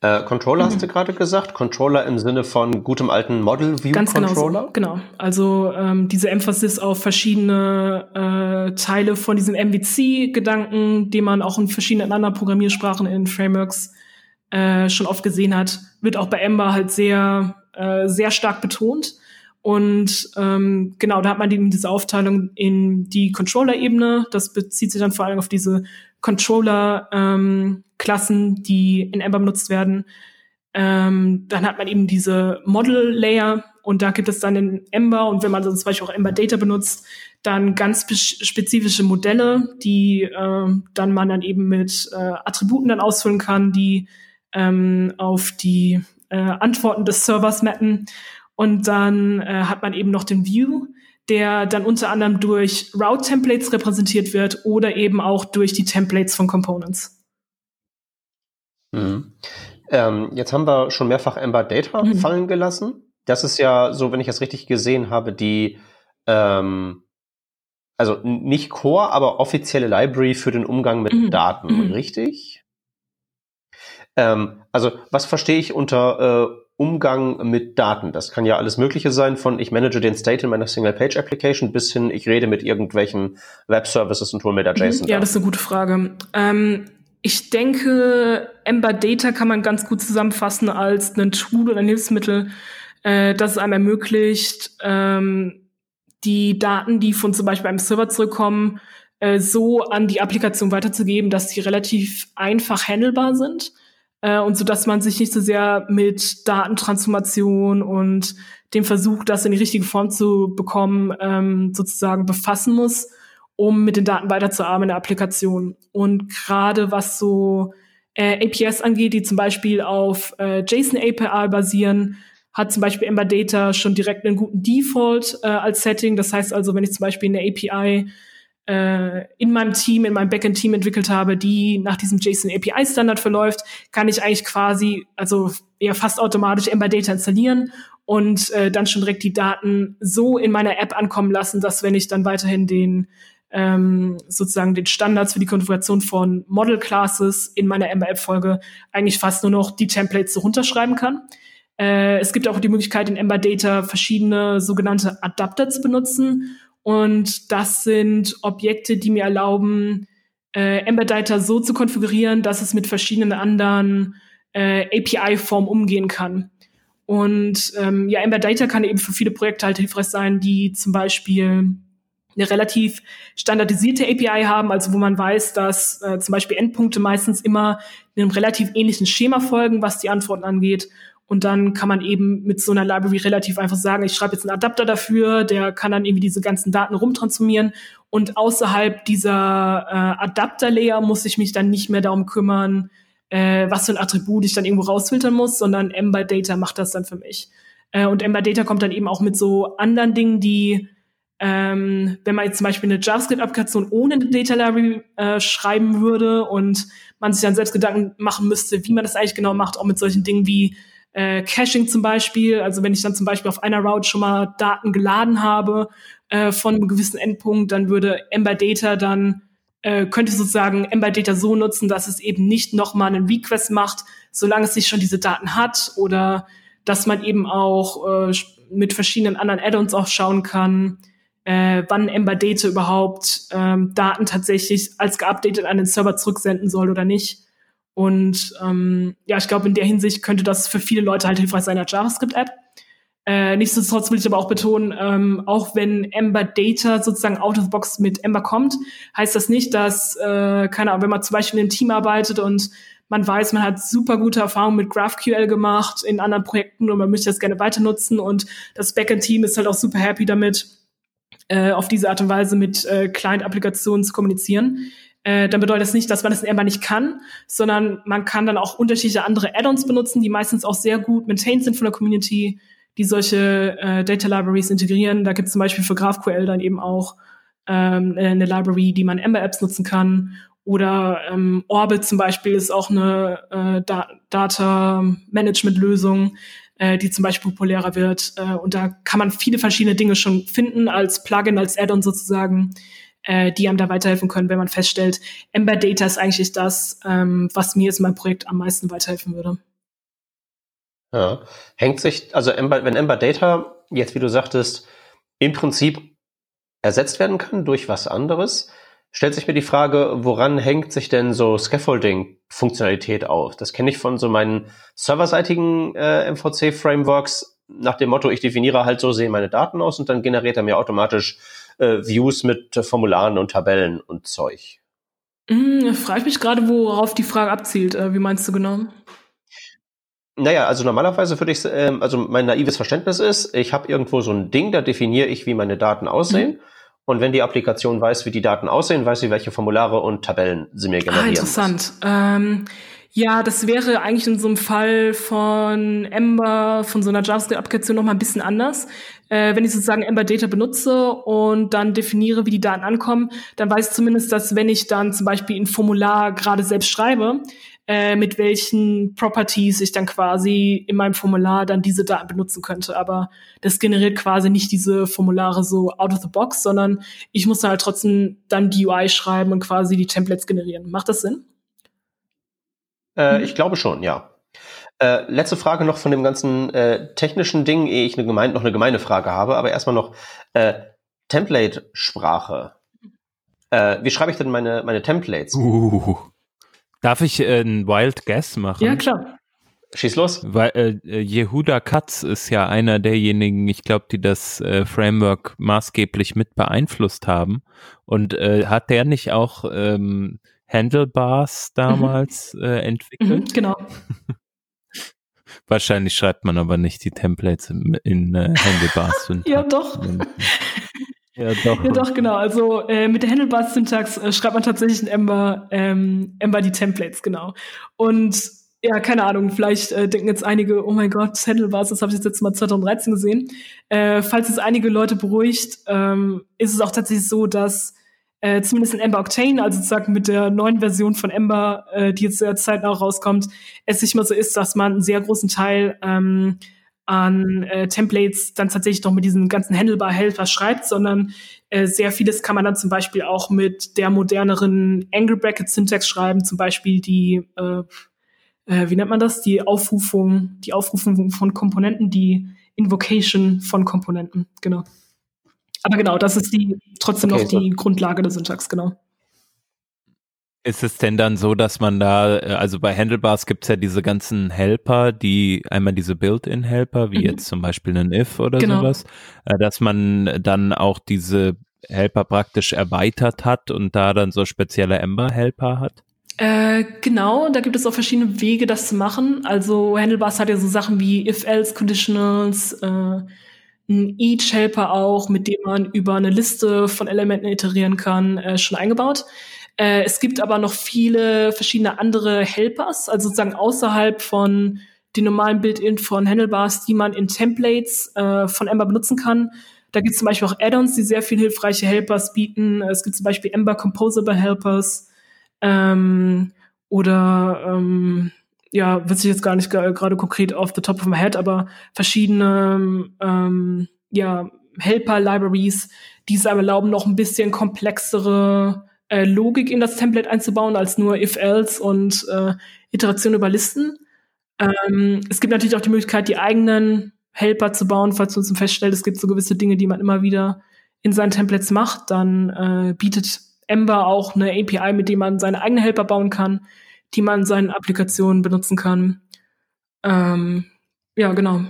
Äh, Controller mhm. hast du gerade gesagt? Controller im Sinne von gutem alten Model View Ganz Controller? Genau, so. genau. Also ähm, diese Emphasis auf verschiedene äh, Teile von diesem MVC-Gedanken, den man auch in verschiedenen anderen Programmiersprachen in Frameworks äh, schon oft gesehen hat, wird auch bei Ember halt sehr, äh, sehr stark betont. Und ähm, genau, da hat man eben diese Aufteilung in die Controller-Ebene. Das bezieht sich dann vor allem auf diese Controller-Klassen, ähm, die in Ember benutzt werden. Ähm, dann hat man eben diese Model-Layer und da gibt es dann in Ember und wenn man zum Beispiel auch Ember Data benutzt, dann ganz spezifische Modelle, die äh, dann man dann eben mit äh, Attributen dann ausfüllen kann, die ähm, auf die äh, Antworten des Servers mappen. Und dann äh, hat man eben noch den View, der dann unter anderem durch Route-Templates repräsentiert wird oder eben auch durch die Templates von Components. Mhm. Ähm, jetzt haben wir schon mehrfach Ember Data mhm. fallen gelassen. Das ist ja so, wenn ich das richtig gesehen habe, die ähm, also nicht Core, aber offizielle Library für den Umgang mit mhm. Daten, mhm. richtig? Ähm, also was verstehe ich unter äh, Umgang mit Daten? Das kann ja alles Mögliche sein, von ich manage den State in meiner Single-Page-Application bis hin, ich rede mit irgendwelchen Web-Services und hole mir da mhm. JSON. Ja, das ist eine gute Frage. Ähm, ich denke, Ember Data kann man ganz gut zusammenfassen als ein Tool oder ein Hilfsmittel, äh, das es einem ermöglicht, ähm, die Daten, die von zum Beispiel einem Server zurückkommen, äh, so an die Applikation weiterzugeben, dass sie relativ einfach handelbar sind äh, und so dass man sich nicht so sehr mit Datentransformation und dem Versuch, das in die richtige Form zu bekommen, ähm, sozusagen befassen muss, um mit den Daten weiterzuarbeiten in der Applikation. Und gerade was so äh, APIs angeht, die zum Beispiel auf äh, JSON API basieren, hat zum Beispiel Ember Data schon direkt einen guten Default äh, als Setting. Das heißt also, wenn ich zum Beispiel eine API äh, in meinem Team, in meinem Backend-Team entwickelt habe, die nach diesem JSON API-Standard verläuft, kann ich eigentlich quasi, also eher fast automatisch Ember Data installieren und äh, dann schon direkt die Daten so in meiner App ankommen lassen, dass wenn ich dann weiterhin den ähm, sozusagen den Standards für die Konfiguration von Model Classes in meiner Ember App folge, eigentlich fast nur noch die Templates so runterschreiben kann. Äh, es gibt auch die Möglichkeit, in Ember Data verschiedene sogenannte Adapter zu benutzen und das sind Objekte, die mir erlauben, äh, Ember Data so zu konfigurieren, dass es mit verschiedenen anderen äh, API-Formen umgehen kann. Und ähm, ja, Ember Data kann eben für viele Projekte halt hilfreich sein, die zum Beispiel eine relativ standardisierte API haben, also wo man weiß, dass äh, zum Beispiel Endpunkte meistens immer einem relativ ähnlichen Schema folgen, was die Antworten angeht und dann kann man eben mit so einer Library relativ einfach sagen, ich schreibe jetzt einen Adapter dafür, der kann dann irgendwie diese ganzen Daten rumtransformieren. Und außerhalb dieser äh, Adapter-Layer muss ich mich dann nicht mehr darum kümmern, äh, was für ein Attribut ich dann irgendwo rausfiltern muss, sondern Ember Data macht das dann für mich. Äh, und Ember Data kommt dann eben auch mit so anderen Dingen, die ähm, wenn man jetzt zum Beispiel eine JavaScript-Applikation ohne eine Data Library äh, schreiben würde und man sich dann selbst Gedanken machen müsste, wie man das eigentlich genau macht, auch mit solchen Dingen wie äh, Caching zum Beispiel, also wenn ich dann zum Beispiel auf einer Route schon mal Daten geladen habe äh, von einem gewissen Endpunkt, dann würde Ember Data dann äh, könnte sozusagen Ember Data so nutzen, dass es eben nicht nochmal einen Request macht, solange es sich schon diese Daten hat oder dass man eben auch äh, mit verschiedenen anderen Add-ons auch schauen kann, äh, wann Ember Data überhaupt ähm, Daten tatsächlich als geupdatet an den Server zurücksenden soll oder nicht. Und ähm, ja, ich glaube, in der Hinsicht könnte das für viele Leute halt hilfreich sein als JavaScript-App. Äh, nichtsdestotrotz will ich aber auch betonen, ähm, auch wenn Ember Data sozusagen out of the box mit Ember kommt, heißt das nicht, dass, äh, keine Ahnung, wenn man zum Beispiel in einem Team arbeitet und man weiß, man hat super gute Erfahrungen mit GraphQL gemacht in anderen Projekten und man möchte das gerne weiter nutzen und das Backend-Team ist halt auch super happy damit, äh, auf diese Art und Weise mit äh, Client-Applikationen zu kommunizieren. Äh, dann bedeutet das nicht, dass man das in Ember nicht kann, sondern man kann dann auch unterschiedliche andere Add-ons benutzen, die meistens auch sehr gut maintained sind von der Community, die solche äh, Data Libraries integrieren. Da gibt es zum Beispiel für GraphQL dann eben auch ähm, eine Library, die man Ember Apps nutzen kann. Oder ähm, Orbit zum Beispiel ist auch eine äh, da Data Management Lösung, äh, die zum Beispiel populärer wird. Äh, und da kann man viele verschiedene Dinge schon finden als Plugin, als Add-on sozusagen, äh, die einem da weiterhelfen können, wenn man feststellt, Ember Data ist eigentlich das, ähm, was mir jetzt in meinem Projekt am meisten weiterhelfen würde. Ja. Hängt sich, also Ember, wenn Ember Data jetzt, wie du sagtest, im Prinzip ersetzt werden kann durch was anderes, stellt sich mir die Frage, woran hängt sich denn so Scaffolding-Funktionalität auf? Das kenne ich von so meinen serverseitigen äh, MVC-Frameworks nach dem Motto, ich definiere halt so sehen meine Daten aus und dann generiert er mir automatisch äh, Views mit äh, Formularen und Tabellen und Zeug. Hm, frage ich mich gerade, worauf die Frage abzielt. Äh, wie meinst du genau? Naja, also normalerweise würde ich, ähm, also mein naives Verständnis ist, ich habe irgendwo so ein Ding, da definiere ich, wie meine Daten aussehen. Mhm. Und wenn die Applikation weiß, wie die Daten aussehen, weiß sie, welche Formulare und Tabellen sie mir ah, generieren. Ah, interessant. Ähm, ja, das wäre eigentlich in so einem Fall von Ember, von so einer JavaScript-Applikation noch mal ein bisschen anders. Äh, wenn ich sozusagen Ember Data benutze und dann definiere, wie die Daten ankommen, dann weiß ich zumindest, dass wenn ich dann zum Beispiel ein Formular gerade selbst schreibe, äh, mit welchen Properties ich dann quasi in meinem Formular dann diese Daten benutzen könnte. Aber das generiert quasi nicht diese Formulare so out of the box, sondern ich muss halt trotzdem dann die UI schreiben und quasi die Templates generieren. Macht das Sinn? Äh, ich glaube schon, ja. Äh, letzte Frage noch von dem ganzen äh, technischen Ding, ehe ich eine gemein, noch eine gemeine Frage habe, aber erstmal noch äh, Template-Sprache. Äh, wie schreibe ich denn meine, meine Templates? Uh. Darf ich äh, einen Wild Guess machen? Ja, klar. Schieß los. Weil äh, Yehuda Katz ist ja einer derjenigen, ich glaube, die das äh, Framework maßgeblich mit beeinflusst haben. Und äh, hat der nicht auch ähm, Handlebars damals mhm. äh, entwickelt? Mhm, genau. Wahrscheinlich schreibt man aber nicht die Templates in, in äh, Handlebars. ja, doch. Ja, doch. Ja, doch, genau. Also äh, mit der Handlebar-Syntax äh, schreibt man tatsächlich in Ember, ähm, Ember die Templates, genau. Und ja, keine Ahnung, vielleicht äh, denken jetzt einige, oh mein Gott, Handlebars, das habe ich jetzt letztes Mal 2013 gesehen. Äh, falls es einige Leute beruhigt, ähm, ist es auch tatsächlich so, dass äh, zumindest in Ember Octane, also sozusagen mit der neuen Version von Ember, äh, die jetzt sehr zeitnah rauskommt, es nicht mal so ist, dass man einen sehr großen Teil ähm, an äh, Templates dann tatsächlich noch mit diesen ganzen Handlebar-Helfer schreibt, sondern äh, sehr vieles kann man dann zum Beispiel auch mit der moderneren Angle Bracket Syntax schreiben, zum Beispiel die, äh, äh, wie nennt man das, die Aufrufung, die Aufrufung von Komponenten, die Invocation von Komponenten, genau. Aber genau, das ist die trotzdem okay, noch die so. Grundlage der Syntax, genau. Ist es denn dann so, dass man da, äh, also bei Handlebars gibt's ja diese ganzen Helper, die einmal diese Built-in-Helper, wie mhm. jetzt zum Beispiel ein If oder genau. sowas, äh, dass man dann auch diese Helper praktisch erweitert hat und da dann so spezielle Ember-Helper hat? Äh, genau, da gibt es auch verschiedene Wege, das zu machen. Also Handlebars hat ja so Sachen wie If-Else-Conditionals, äh, ein Each-Helper auch, mit dem man über eine Liste von Elementen iterieren kann, äh, schon eingebaut. Äh, es gibt aber noch viele verschiedene andere Helpers, also sozusagen außerhalb von den normalen Build-in von Handlebars, die man in Templates äh, von Ember benutzen kann. Da gibt es zum Beispiel auch Add-ons, die sehr viel hilfreiche Helpers bieten. Es gibt zum Beispiel Ember Composable Helpers ähm, oder ähm, ja, weiß ich jetzt gar nicht gerade konkret off the top of my head, aber verschiedene ähm, ja, Helper-Libraries, die es einem erlauben, noch ein bisschen komplexere äh, Logik in das Template einzubauen, als nur if-else und äh, Iteration über Listen. Ähm, es gibt natürlich auch die Möglichkeit, die eigenen Helper zu bauen, falls man zum feststellt, es gibt so gewisse Dinge, die man immer wieder in seinen Templates macht, dann äh, bietet Ember auch eine API, mit dem man seine eigenen Helper bauen kann, die man in seinen Applikationen benutzen kann. Ähm, ja, genau.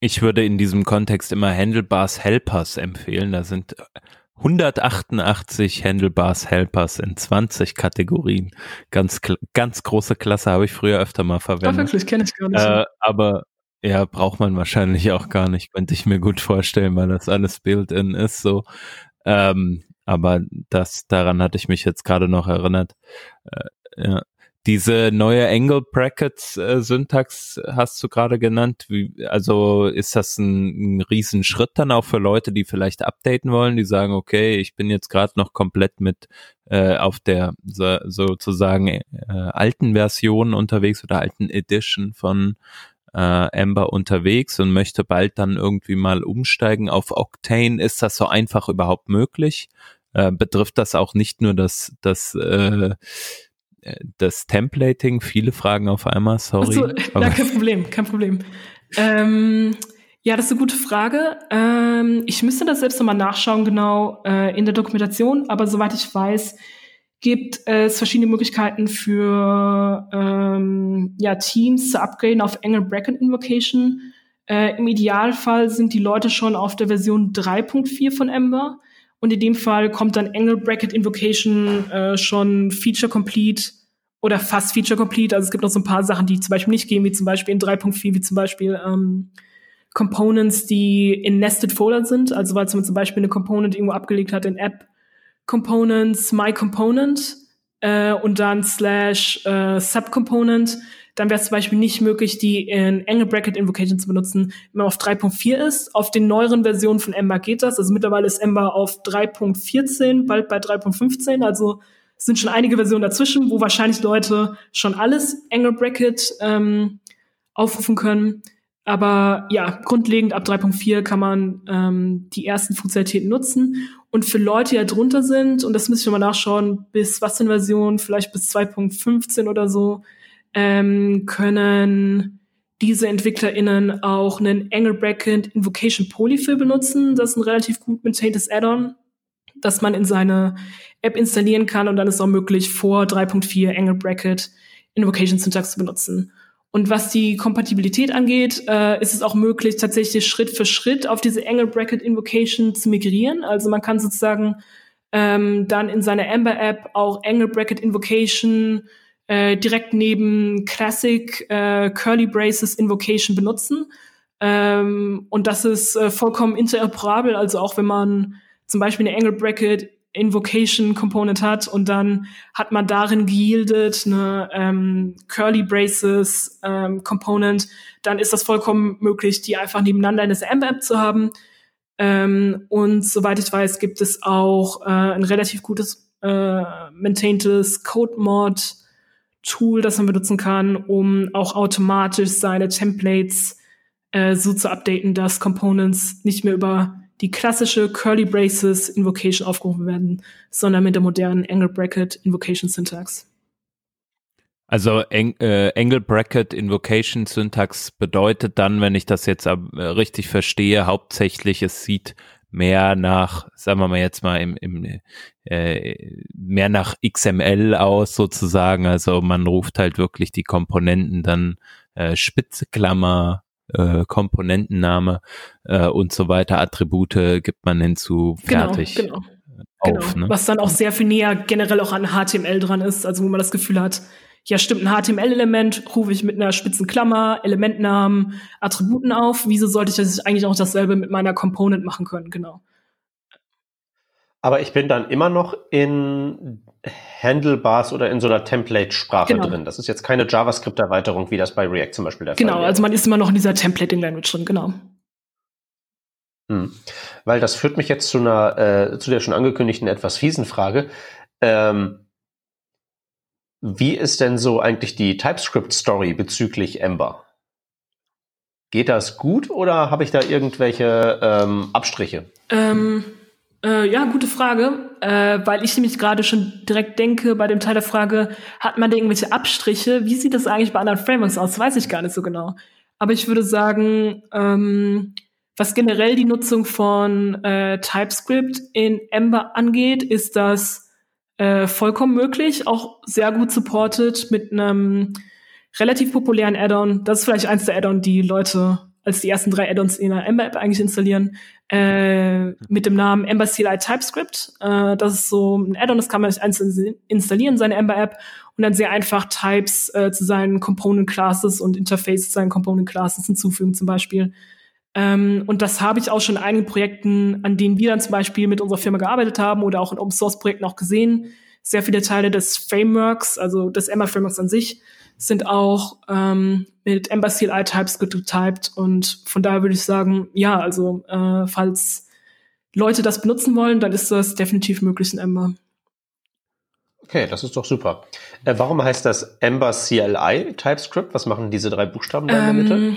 Ich würde in diesem Kontext immer Handlebars Helpers empfehlen. Da sind 188 Handlebars Helpers in 20 Kategorien. Ganz, ganz große Klasse habe ich früher öfter mal verwendet. Ja, wirklich, kenne ich gar nicht. Äh, aber ja, braucht man wahrscheinlich auch gar nicht, könnte ich mir gut vorstellen, weil das alles Build-in ist so. Ähm, aber das, daran hatte ich mich jetzt gerade noch erinnert. Äh, ja. Diese neue Angle Brackets äh, Syntax hast du gerade genannt. Wie, also ist das ein, ein Riesenschritt dann auch für Leute, die vielleicht updaten wollen, die sagen, okay, ich bin jetzt gerade noch komplett mit äh, auf der so, sozusagen äh, alten Version unterwegs oder alten Edition von äh, Ember unterwegs und möchte bald dann irgendwie mal umsteigen auf Octane. Ist das so einfach überhaupt möglich? Äh, betrifft das auch nicht nur das, das äh, das Templating, viele Fragen auf einmal, sorry. So, ja, kein Problem, kein Problem. Ähm, ja, das ist eine gute Frage. Ähm, ich müsste das selbst nochmal nachschauen, genau äh, in der Dokumentation, aber soweit ich weiß, gibt es verschiedene Möglichkeiten für ähm, ja, Teams zu upgraden auf Angle Bracket Invocation. Äh, Im Idealfall sind die Leute schon auf der Version 3.4 von Ember. Und in dem Fall kommt dann Angle Bracket Invocation äh, schon Feature Complete oder fast Feature Complete. Also es gibt noch so ein paar Sachen, die zum Beispiel nicht gehen, wie zum Beispiel in 3.4, wie zum Beispiel ähm, Components, die in Nested Folder sind. Also weil man zum Beispiel eine Component irgendwo abgelegt hat in App Components, My Component äh, und dann slash äh, Subcomponent dann wäre es zum Beispiel nicht möglich, die in Angle Bracket Invocation zu benutzen, wenn man auf 3.4 ist. Auf den neueren Versionen von Ember geht das. Also mittlerweile ist Ember auf 3.14, bald bei 3.15. Also es sind schon einige Versionen dazwischen, wo wahrscheinlich Leute schon alles Angle Bracket ähm, aufrufen können. Aber ja, grundlegend ab 3.4 kann man ähm, die ersten Funktionalitäten nutzen. Und für Leute, die da drunter sind, und das müsste ich nochmal nachschauen, bis was für eine Version, vielleicht bis 2.15 oder so, ähm, können diese EntwicklerInnen auch einen Angle Bracket Invocation Polyfill benutzen. Das ist ein relativ gut maintaintes Add-on, das man in seine App installieren kann und dann ist auch möglich, vor 3.4 Angle Bracket Invocation Syntax zu benutzen. Und was die Kompatibilität angeht, äh, ist es auch möglich, tatsächlich Schritt für Schritt auf diese Angle Bracket Invocation zu migrieren. Also man kann sozusagen ähm, dann in seiner Ember App auch Angle Bracket Invocation äh, direkt neben Classic äh, Curly Braces Invocation benutzen. Ähm, und das ist äh, vollkommen interoperabel, also auch wenn man zum Beispiel eine Angle Bracket Invocation Component hat und dann hat man darin geyieldet eine ähm, Curly Braces ähm, Component, dann ist das vollkommen möglich, die einfach nebeneinander in der Amber App zu haben. Ähm, und soweit ich weiß, gibt es auch äh, ein relativ gutes äh, maintaintes Code Mod Tool, das man benutzen kann, um auch automatisch seine Templates äh, so zu updaten, dass Components nicht mehr über die klassische Curly Braces Invocation aufgerufen werden, sondern mit der modernen Angle Bracket Invocation Syntax. Also äh, Angle Bracket Invocation Syntax bedeutet dann, wenn ich das jetzt äh, richtig verstehe, hauptsächlich es sieht mehr nach, sagen wir mal jetzt mal im, im äh, mehr nach XML aus sozusagen. Also man ruft halt wirklich die Komponenten dann äh, Spitzklammer, äh, Komponentenname äh, und so weiter, Attribute gibt man hinzu, genau, fertig. Genau, genau. Auf, genau. Ne? Was dann auch sehr viel näher generell auch an HTML dran ist, also wo man das Gefühl hat, ja, stimmt, ein HTML-Element rufe ich mit einer spitzen Klammer, Elementnamen, Attributen auf. Wieso sollte ich das eigentlich auch dasselbe mit meiner Component machen können? Genau. Aber ich bin dann immer noch in Handlebars oder in so einer Template-Sprache genau. drin. Das ist jetzt keine JavaScript-Erweiterung, wie das bei React zum Beispiel der genau, Fall Genau, also man ist immer noch in dieser Templating-Language drin, genau. Hm. Weil das führt mich jetzt zu einer, äh, zu der schon angekündigten etwas fiesen Frage. Ähm, wie ist denn so eigentlich die TypeScript-Story bezüglich Ember? Geht das gut oder habe ich da irgendwelche ähm, Abstriche? Ähm, äh, ja, gute Frage, äh, weil ich nämlich gerade schon direkt denke bei dem Teil der Frage, hat man da irgendwelche Abstriche? Wie sieht das eigentlich bei anderen Frameworks aus? Weiß ich gar nicht so genau. Aber ich würde sagen, ähm, was generell die Nutzung von äh, TypeScript in Ember angeht, ist das äh, vollkommen möglich, auch sehr gut supported mit einem relativ populären Add-on. Das ist vielleicht eins der Add-on, die Leute als die ersten drei Add-ons in einer Ember-App eigentlich installieren, äh, mit dem Namen Ember CLI TypeScript. Äh, das ist so ein Add-on, das kann man sich einzeln installieren, seine Ember-App, und dann sehr einfach Types äh, zu seinen Component Classes und Interfaces zu seinen Component Classes hinzufügen zum Beispiel. Ähm, und das habe ich auch schon in einigen Projekten, an denen wir dann zum Beispiel mit unserer Firma gearbeitet haben oder auch in Open Source Projekten auch gesehen. Sehr viele Teile des Frameworks, also des Ember Frameworks an sich, sind auch ähm, mit Ember CLI TypeScript getyped und von daher würde ich sagen, ja, also äh, falls Leute das benutzen wollen, dann ist das definitiv möglich in Ember. Okay, das ist doch super. Äh, warum heißt das Ember CLI TypeScript? Was machen diese drei Buchstaben da in der Mitte?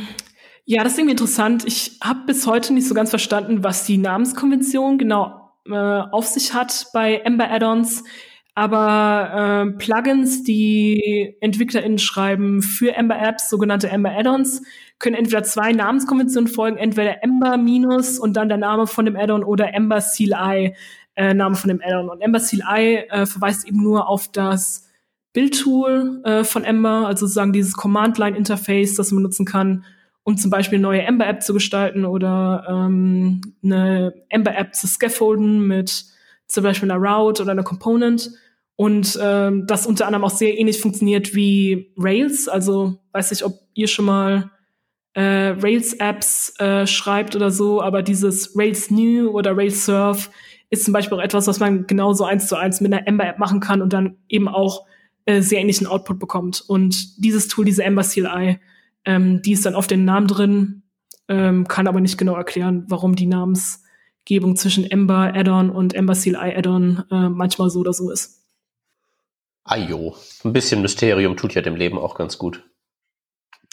Ja, das ist irgendwie interessant. Ich habe bis heute nicht so ganz verstanden, was die Namenskonvention genau äh, auf sich hat bei Ember Add-ons. Aber äh, Plugins, die EntwicklerInnen schreiben für Ember Apps, sogenannte Ember Add-ons, können entweder zwei Namenskonventionen folgen, entweder Ember minus und dann der Name von dem Add-on oder Ember CLI, äh, Name von dem Add-on. Und Ember CLI äh, verweist eben nur auf das Bildtool äh, von Ember, also sozusagen dieses Command-Line-Interface, das man nutzen kann, um zum Beispiel eine neue Ember-App zu gestalten oder ähm, eine Ember-App zu scaffolden mit zum Beispiel einer Route oder einer Component. Und ähm, das unter anderem auch sehr ähnlich funktioniert wie Rails. Also weiß nicht, ob ihr schon mal äh, Rails-Apps äh, schreibt oder so, aber dieses Rails New oder Rails Surf ist zum Beispiel auch etwas, was man genauso eins zu eins mit einer Ember-App machen kann und dann eben auch äh, sehr ähnlichen Output bekommt. Und dieses Tool, diese Ember CLI, ähm, die ist dann auf den Namen drin, ähm, kann aber nicht genau erklären, warum die Namensgebung zwischen Ember Add-on und Ember CLI Add-on äh, manchmal so oder so ist. Ajo, ein bisschen Mysterium tut ja dem Leben auch ganz gut.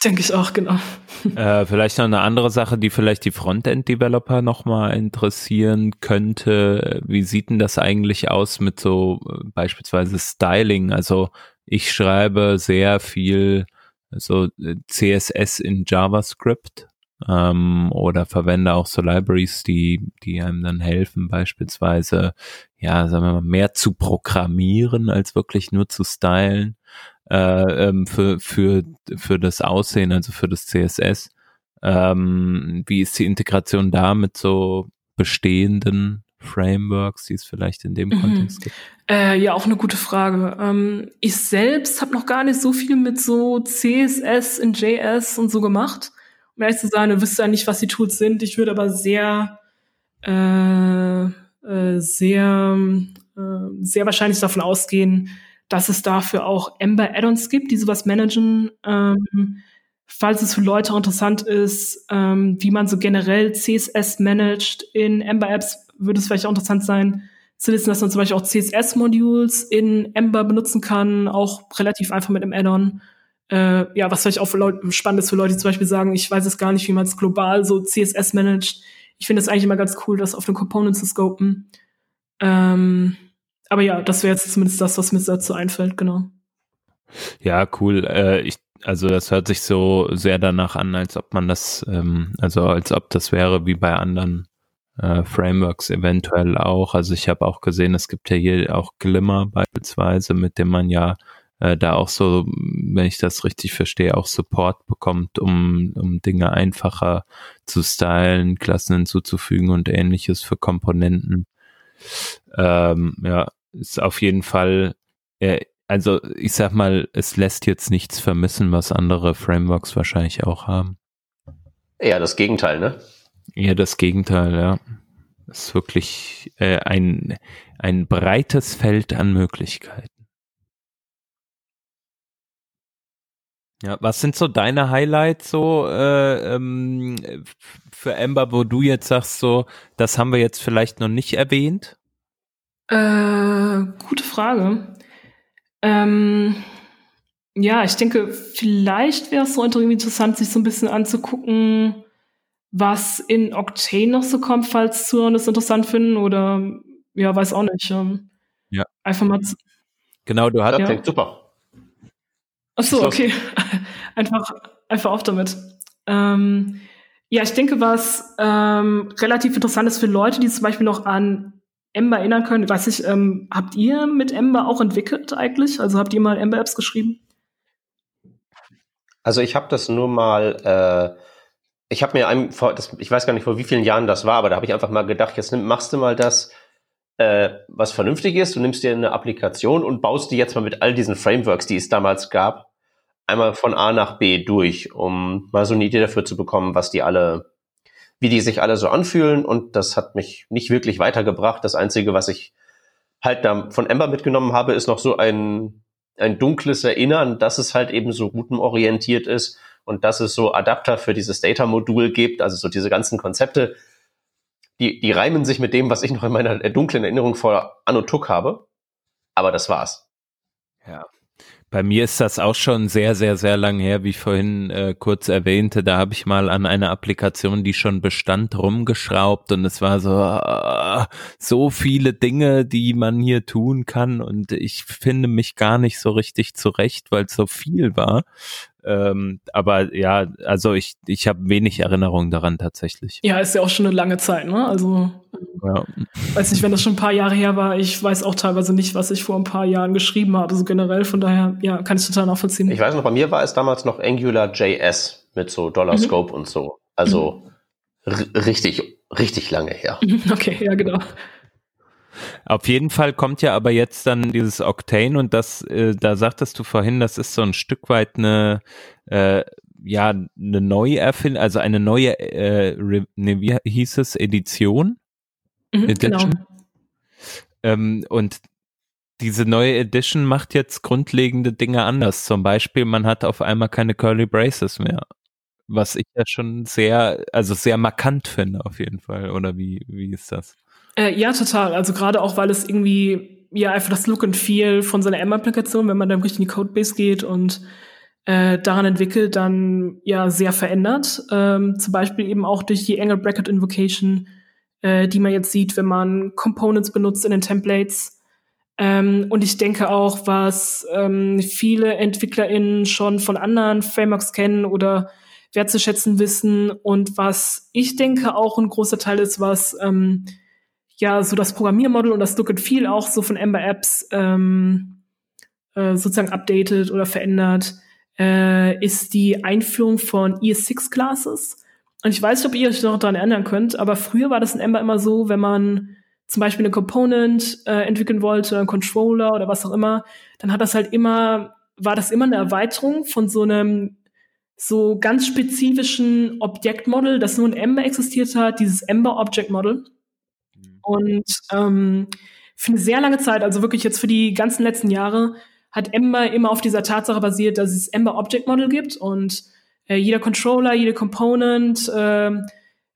Denke ich auch, genau. Äh, vielleicht noch eine andere Sache, die vielleicht die Frontend-Developer nochmal interessieren könnte. Wie sieht denn das eigentlich aus mit so äh, beispielsweise Styling? Also ich schreibe sehr viel so äh, CSS in JavaScript ähm, oder verwende auch so Libraries, die, die einem dann helfen, beispielsweise, ja, sagen wir mal, mehr zu programmieren, als wirklich nur zu stylen äh, ähm, für, für, für das Aussehen, also für das CSS. Ähm, wie ist die Integration da mit so bestehenden Frameworks, die es vielleicht in dem mhm. Kontext gibt? Äh, ja, auch eine gute Frage. Ähm, ich selbst habe noch gar nicht so viel mit so CSS in JS und so gemacht um ehrlich zu sein, du wüsstest ja nicht, was die Tools sind. Ich würde aber sehr, äh, äh, sehr, äh, sehr wahrscheinlich davon ausgehen, dass es dafür auch Ember Add-ons gibt, die sowas managen. Ähm, falls es für Leute interessant ist, ähm, wie man so generell CSS managt in Ember Apps, würde es vielleicht auch interessant sein, zu wissen, dass man zum Beispiel auch CSS-Modules in Ember benutzen kann, auch relativ einfach mit einem Add-on äh, ja, was vielleicht auch für Leute, spannend ist für Leute, die zum Beispiel sagen, ich weiß es gar nicht, wie man es global so CSS managt. Ich finde es eigentlich immer ganz cool, das auf den Component zu scopen. Ähm, aber ja, das wäre jetzt zumindest das, was mir dazu einfällt, genau. Ja, cool. Äh, ich, also das hört sich so sehr danach an, als ob man das, ähm, also als ob das wäre wie bei anderen äh, Frameworks eventuell auch. Also ich habe auch gesehen, es gibt ja hier auch Glimmer beispielsweise, mit dem man ja äh, da auch so, wenn ich das richtig verstehe, auch Support bekommt, um, um Dinge einfacher zu stylen, Klassen hinzuzufügen und ähnliches für Komponenten. Ähm, ja, ist auf jeden Fall, äh, also ich sag mal, es lässt jetzt nichts vermissen, was andere Frameworks wahrscheinlich auch haben. Ja, das Gegenteil, ne? Ja, das Gegenteil, ja. Ist wirklich äh, ein, ein breites Feld an Möglichkeiten. Ja, was sind so deine Highlights so äh, ähm, für Ember, wo du jetzt sagst, so, das haben wir jetzt vielleicht noch nicht erwähnt? Äh, gute Frage. Ähm, ja, ich denke, vielleicht wäre es so interessant, sich so ein bisschen anzugucken, was in Octane noch so kommt, falls Zuhörer das interessant finden oder ja, weiß auch nicht. Ähm, ja. Einfach mal. Genau, du hast. Das klingt super. Ach so, okay. einfach, einfach auf damit. Ähm, ja, ich denke, was ähm, relativ interessant ist für Leute, die zum Beispiel noch an Ember erinnern können. Weiß ich, ähm, habt ihr mit Ember auch entwickelt eigentlich? Also habt ihr mal Ember-Apps geschrieben? Also ich habe das nur mal äh, ich habe mir einem, vor, das, ich weiß gar nicht vor wie vielen Jahren das war, aber da habe ich einfach mal gedacht, jetzt nimm, machst du mal das, äh, was vernünftig ist. Du nimmst dir eine Applikation und baust die jetzt mal mit all diesen Frameworks, die es damals gab, einmal von A nach B durch, um mal so eine Idee dafür zu bekommen, was die alle, wie die sich alle so anfühlen. Und das hat mich nicht wirklich weitergebracht. Das Einzige, was ich halt da von Ember mitgenommen habe, ist noch so ein, ein dunkles Erinnern, dass es halt eben so routenorientiert ist und dass es so Adapter für dieses Data-Modul gibt, also so diese ganzen Konzepte, die, die reimen sich mit dem, was ich noch in meiner dunklen Erinnerung vor Anno Tuck habe. Aber das war's. Ja. Bei mir ist das auch schon sehr, sehr, sehr lang her, wie ich vorhin äh, kurz erwähnte. Da habe ich mal an einer Applikation, die schon bestand, rumgeschraubt und es war so, äh, so viele Dinge, die man hier tun kann und ich finde mich gar nicht so richtig zurecht, weil es so viel war. Ähm, aber ja, also ich, ich habe wenig Erinnerung daran tatsächlich. Ja, ist ja auch schon eine lange Zeit, ne? Also ja. weiß nicht, wenn das schon ein paar Jahre her war, ich weiß auch teilweise nicht, was ich vor ein paar Jahren geschrieben habe, so generell. Von daher, ja, kann ich total nachvollziehen. Ich weiß noch, bei mir war es damals noch Angular JS mit so Dollar mhm. Scope mhm. und so. Also mhm. richtig, richtig lange her. Okay, ja, genau. Auf jeden Fall kommt ja aber jetzt dann dieses Octane und das, äh, da sagtest du vorhin, das ist so ein Stück weit eine, äh, ja, eine neue Erfindung, also eine neue, äh, ne, wie hieß es, Edition? Mhm, Edition. Genau. Ähm, und diese neue Edition macht jetzt grundlegende Dinge anders. Zum Beispiel, man hat auf einmal keine Curly Braces mehr. Was ich ja schon sehr, also sehr markant finde, auf jeden Fall. Oder wie, wie ist das? Äh, ja, total. Also gerade auch, weil es irgendwie ja einfach das Look and Feel von seiner M-Applikation, wenn man dann richtig in die Codebase geht und äh, daran entwickelt, dann ja sehr verändert. Ähm, zum Beispiel eben auch durch die Angle Bracket Invocation, äh, die man jetzt sieht, wenn man Components benutzt in den Templates. Ähm, und ich denke auch, was ähm, viele EntwicklerInnen schon von anderen Frameworks kennen oder wertzuschätzen wissen und was ich denke auch ein großer Teil ist, was ähm, ja so das Programmiermodell und das Look and Feel auch so von Ember Apps ähm, äh, sozusagen updated oder verändert, äh, ist die Einführung von ES6 Classes. Und ich weiß nicht, ob ihr euch noch daran erinnern könnt, aber früher war das in Ember immer so, wenn man zum Beispiel eine Component äh, entwickeln wollte, einen Controller oder was auch immer, dann hat das halt immer, war das immer eine Erweiterung von so einem so ganz spezifischen Objektmodel, das nur in Ember existiert hat, dieses Ember Object Model. Und ähm, für eine sehr lange Zeit, also wirklich jetzt für die ganzen letzten Jahre, hat Ember immer auf dieser Tatsache basiert, dass es Ember Object Model gibt und äh, jeder Controller, jede Component, äh,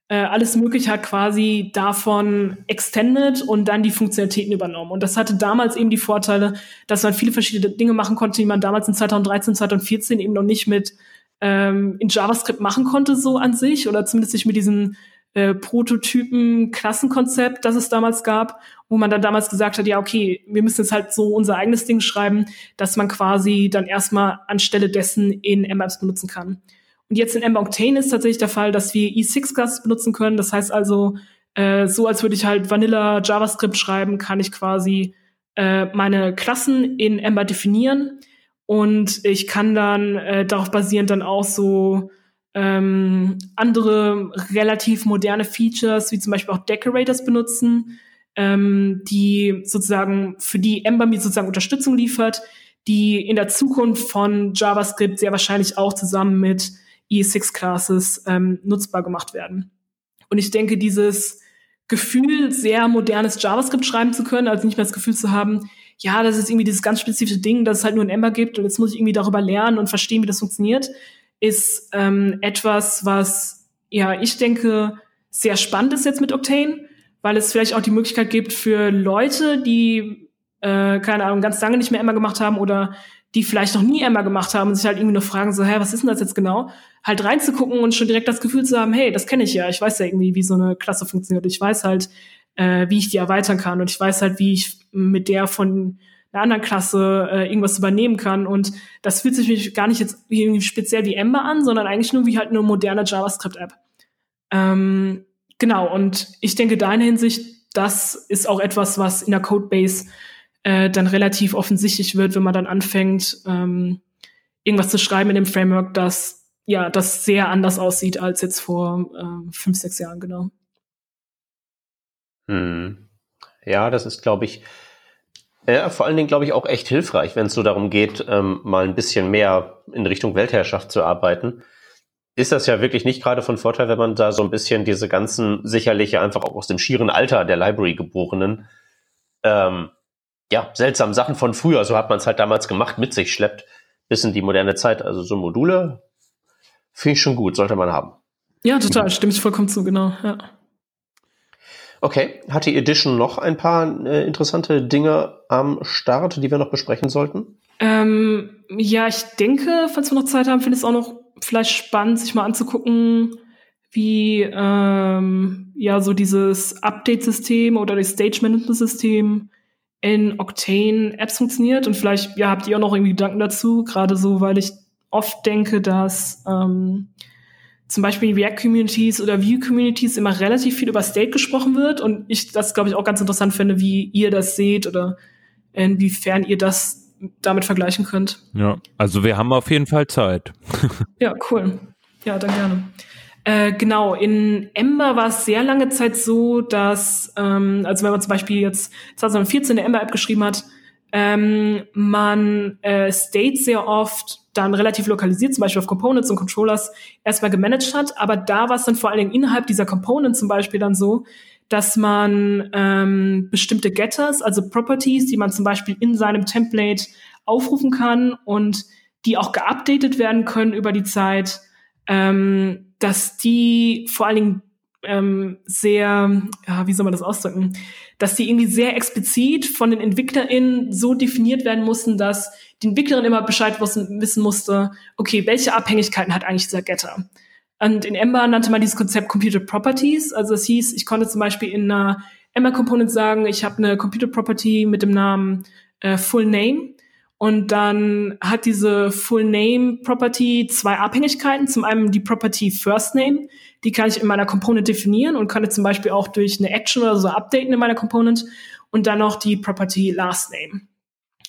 äh, alles Mögliche hat quasi davon extended und dann die Funktionalitäten übernommen. Und das hatte damals eben die Vorteile, dass man viele verschiedene Dinge machen konnte, die man damals in 2013, 2014 eben noch nicht mit ähm, in JavaScript machen konnte, so an sich, oder zumindest nicht mit diesen äh, Prototypen-Klassenkonzept, das es damals gab, wo man dann damals gesagt hat, ja, okay, wir müssen jetzt halt so unser eigenes Ding schreiben, dass man quasi dann erstmal anstelle dessen in MApps benutzen kann. Und jetzt in Ember Octane ist tatsächlich der Fall, dass wir E6-Classes benutzen können. Das heißt also, äh, so als würde ich halt Vanilla JavaScript schreiben, kann ich quasi äh, meine Klassen in Ember definieren und ich kann dann äh, darauf basierend dann auch so ähm, andere relativ moderne Features, wie zum Beispiel auch Decorators benutzen, ähm, die sozusagen für die Ember mir sozusagen Unterstützung liefert, die in der Zukunft von JavaScript sehr wahrscheinlich auch zusammen mit ES6-Classes ähm, nutzbar gemacht werden. Und ich denke, dieses Gefühl, sehr modernes JavaScript schreiben zu können, also nicht mehr das Gefühl zu haben, ja, das ist irgendwie dieses ganz spezifische Ding, dass es halt nur ein Ember gibt und jetzt muss ich irgendwie darüber lernen und verstehen, wie das funktioniert, ist ähm, etwas, was ja ich denke sehr spannend ist jetzt mit Octane, weil es vielleicht auch die Möglichkeit gibt für Leute, die äh, keine Ahnung ganz lange nicht mehr Emma gemacht haben oder die vielleicht noch nie Emma gemacht haben und sich halt irgendwie nur fragen so, hä, was ist denn das jetzt genau? Halt reinzugucken und schon direkt das Gefühl zu haben, hey, das kenne ich ja, ich weiß ja irgendwie, wie so eine Klasse funktioniert, ich weiß halt, äh, wie ich die erweitern kann und ich weiß halt, wie ich mit der von einer anderen Klasse äh, irgendwas übernehmen kann. Und das fühlt sich gar nicht jetzt irgendwie speziell wie Ember an, sondern eigentlich nur wie halt eine moderne JavaScript-App. Ähm, genau, und ich denke, deine Hinsicht, das ist auch etwas, was in der Codebase äh, dann relativ offensichtlich wird, wenn man dann anfängt, ähm, irgendwas zu schreiben in dem Framework, das ja, das sehr anders aussieht als jetzt vor äh, fünf, sechs Jahren, genau. Hm. Ja, das ist, glaube ich, ja, vor allen Dingen, glaube ich, auch echt hilfreich, wenn es so darum geht, ähm, mal ein bisschen mehr in Richtung Weltherrschaft zu arbeiten. Ist das ja wirklich nicht gerade von Vorteil, wenn man da so ein bisschen diese ganzen, sicherlich einfach auch aus dem schieren Alter der Library geborenen, ähm, ja, seltsamen Sachen von früher, so hat man es halt damals gemacht, mit sich schleppt, bis in die moderne Zeit. Also so Module finde ich schon gut, sollte man haben. Ja, total, stimme ich vollkommen zu, genau, ja. Okay, hat die Edition noch ein paar äh, interessante Dinge am Start, die wir noch besprechen sollten? Ähm, ja, ich denke, falls wir noch Zeit haben, finde ich es auch noch vielleicht spannend, sich mal anzugucken, wie ähm, ja so dieses Update-System oder das Stage-Management-System in Octane-Apps funktioniert. Und vielleicht ja, habt ihr auch noch irgendwie Gedanken dazu, gerade so, weil ich oft denke, dass ähm, zum Beispiel in React-Communities oder View-Communities immer relativ viel über State gesprochen wird und ich das, glaube ich, auch ganz interessant finde, wie ihr das seht oder inwiefern ihr das damit vergleichen könnt. Ja, also wir haben auf jeden Fall Zeit. ja, cool. Ja, dann gerne. Äh, genau, in Ember war es sehr lange Zeit so, dass, ähm, also wenn man zum Beispiel jetzt 2014 eine Ember-App geschrieben hat, ähm, man äh, State sehr oft dann relativ lokalisiert, zum Beispiel auf Components und Controllers, erstmal gemanagt hat. Aber da war es dann vor allen Dingen innerhalb dieser Component zum Beispiel dann so, dass man ähm, bestimmte Getters, also Properties, die man zum Beispiel in seinem Template aufrufen kann und die auch geupdatet werden können über die Zeit, ähm, dass die vor allen Dingen ähm, sehr, ja, wie soll man das ausdrücken, dass die irgendwie sehr explizit von den EntwicklerInnen so definiert werden mussten, dass die Entwicklerin immer Bescheid wissen, musste, okay, welche Abhängigkeiten hat eigentlich dieser Getter? Und in Ember nannte man dieses Konzept Computer Properties. Also es hieß, ich konnte zum Beispiel in einer Ember Component sagen, ich habe eine Computer Property mit dem Namen äh, Full Name. Und dann hat diese Full Name Property zwei Abhängigkeiten. Zum einen die Property First Name, die kann ich in meiner Component definieren und kann jetzt zum Beispiel auch durch eine Action oder so updaten in meiner Component. Und dann noch die Property Last Name.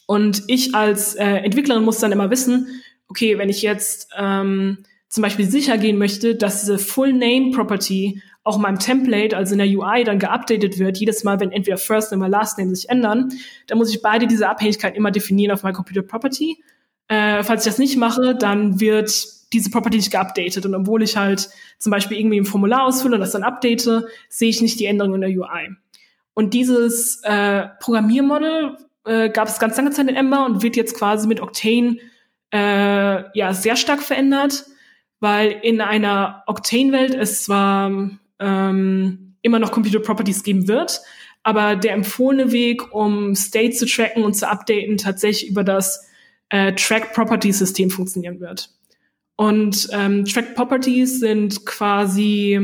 Und ich als äh, Entwicklerin muss dann immer wissen, okay, wenn ich jetzt ähm, zum Beispiel sicher gehen möchte, dass diese Full Name Property auch in meinem Template, also in der UI, dann geupdatet wird, jedes Mal, wenn entweder First Name oder Last Name sich ändern, dann muss ich beide diese Abhängigkeiten immer definieren auf meiner Computer Property. Äh, falls ich das nicht mache, dann wird diese Property nicht geupdatet. Und obwohl ich halt zum Beispiel irgendwie ein Formular ausfülle und das dann update, sehe ich nicht die Änderung in der UI. Und dieses äh, Programmiermodel äh, gab es ganz lange Zeit in Ember und wird jetzt quasi mit Octane äh, ja sehr stark verändert, weil in einer Octane-Welt es zwar ähm, immer noch Computer Properties geben wird, aber der empfohlene Weg, um State zu tracken und zu updaten, tatsächlich über das äh, Track Properties System funktionieren wird. Und ähm, Track Properties sind quasi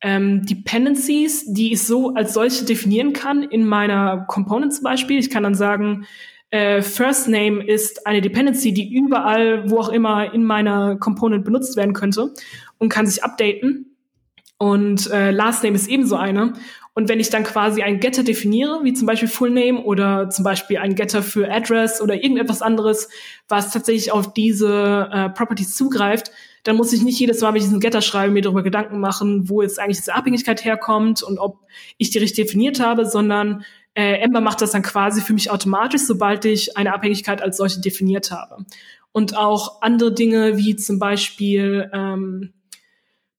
ähm, Dependencies, die ich so als solche definieren kann in meiner Component zum Beispiel. Ich kann dann sagen, äh, First Name ist eine Dependency, die überall, wo auch immer in meiner Component benutzt werden könnte und kann sich updaten. Und äh, Last Name ist ebenso eine. Und wenn ich dann quasi einen Getter definiere, wie zum Beispiel Full Name oder zum Beispiel ein Getter für Address oder irgendetwas anderes, was tatsächlich auf diese äh, Properties zugreift, dann muss ich nicht jedes Mal, wenn ich diesen Getter schreibe, mir darüber Gedanken machen, wo jetzt eigentlich diese Abhängigkeit herkommt und ob ich die richtig definiert habe, sondern äh, Ember macht das dann quasi für mich automatisch, sobald ich eine Abhängigkeit als solche definiert habe. Und auch andere Dinge wie zum Beispiel ähm,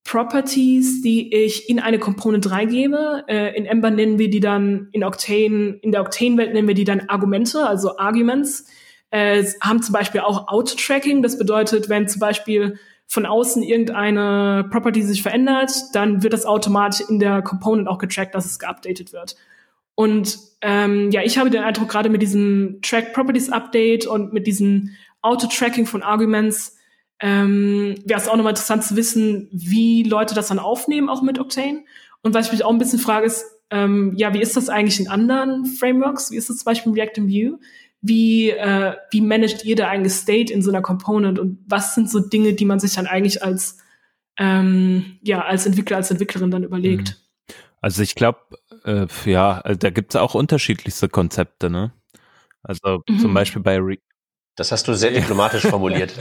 Properties, die ich in eine Component reingebe. Äh, in Ember nennen wir die dann in Octane, in der Octane-Welt nennen wir die dann Argumente, also Arguments. Äh, haben zum Beispiel auch Auto-Tracking. Das bedeutet, wenn zum Beispiel von außen irgendeine Property sich verändert, dann wird das automatisch in der Component auch getrackt, dass es geupdatet wird. Und ähm, ja, ich habe den Eindruck, gerade mit diesem Track Properties Update und mit diesem Auto-Tracking von Arguments, ähm, wäre es auch nochmal interessant zu wissen, wie Leute das dann aufnehmen, auch mit Octane. Und was ich mich auch ein bisschen frage, ist, ähm, ja, wie ist das eigentlich in anderen Frameworks? Wie ist das zum Beispiel in React and Vue? Wie, äh, wie managt ihr da eigentlich State in so einer Component? Und was sind so Dinge, die man sich dann eigentlich als, ähm, ja, als Entwickler, als Entwicklerin dann überlegt? Mhm. Also ich glaube, äh, ja, also da gibt es auch unterschiedlichste Konzepte, ne? Also mhm. zum Beispiel bei Re Das hast du sehr diplomatisch formuliert.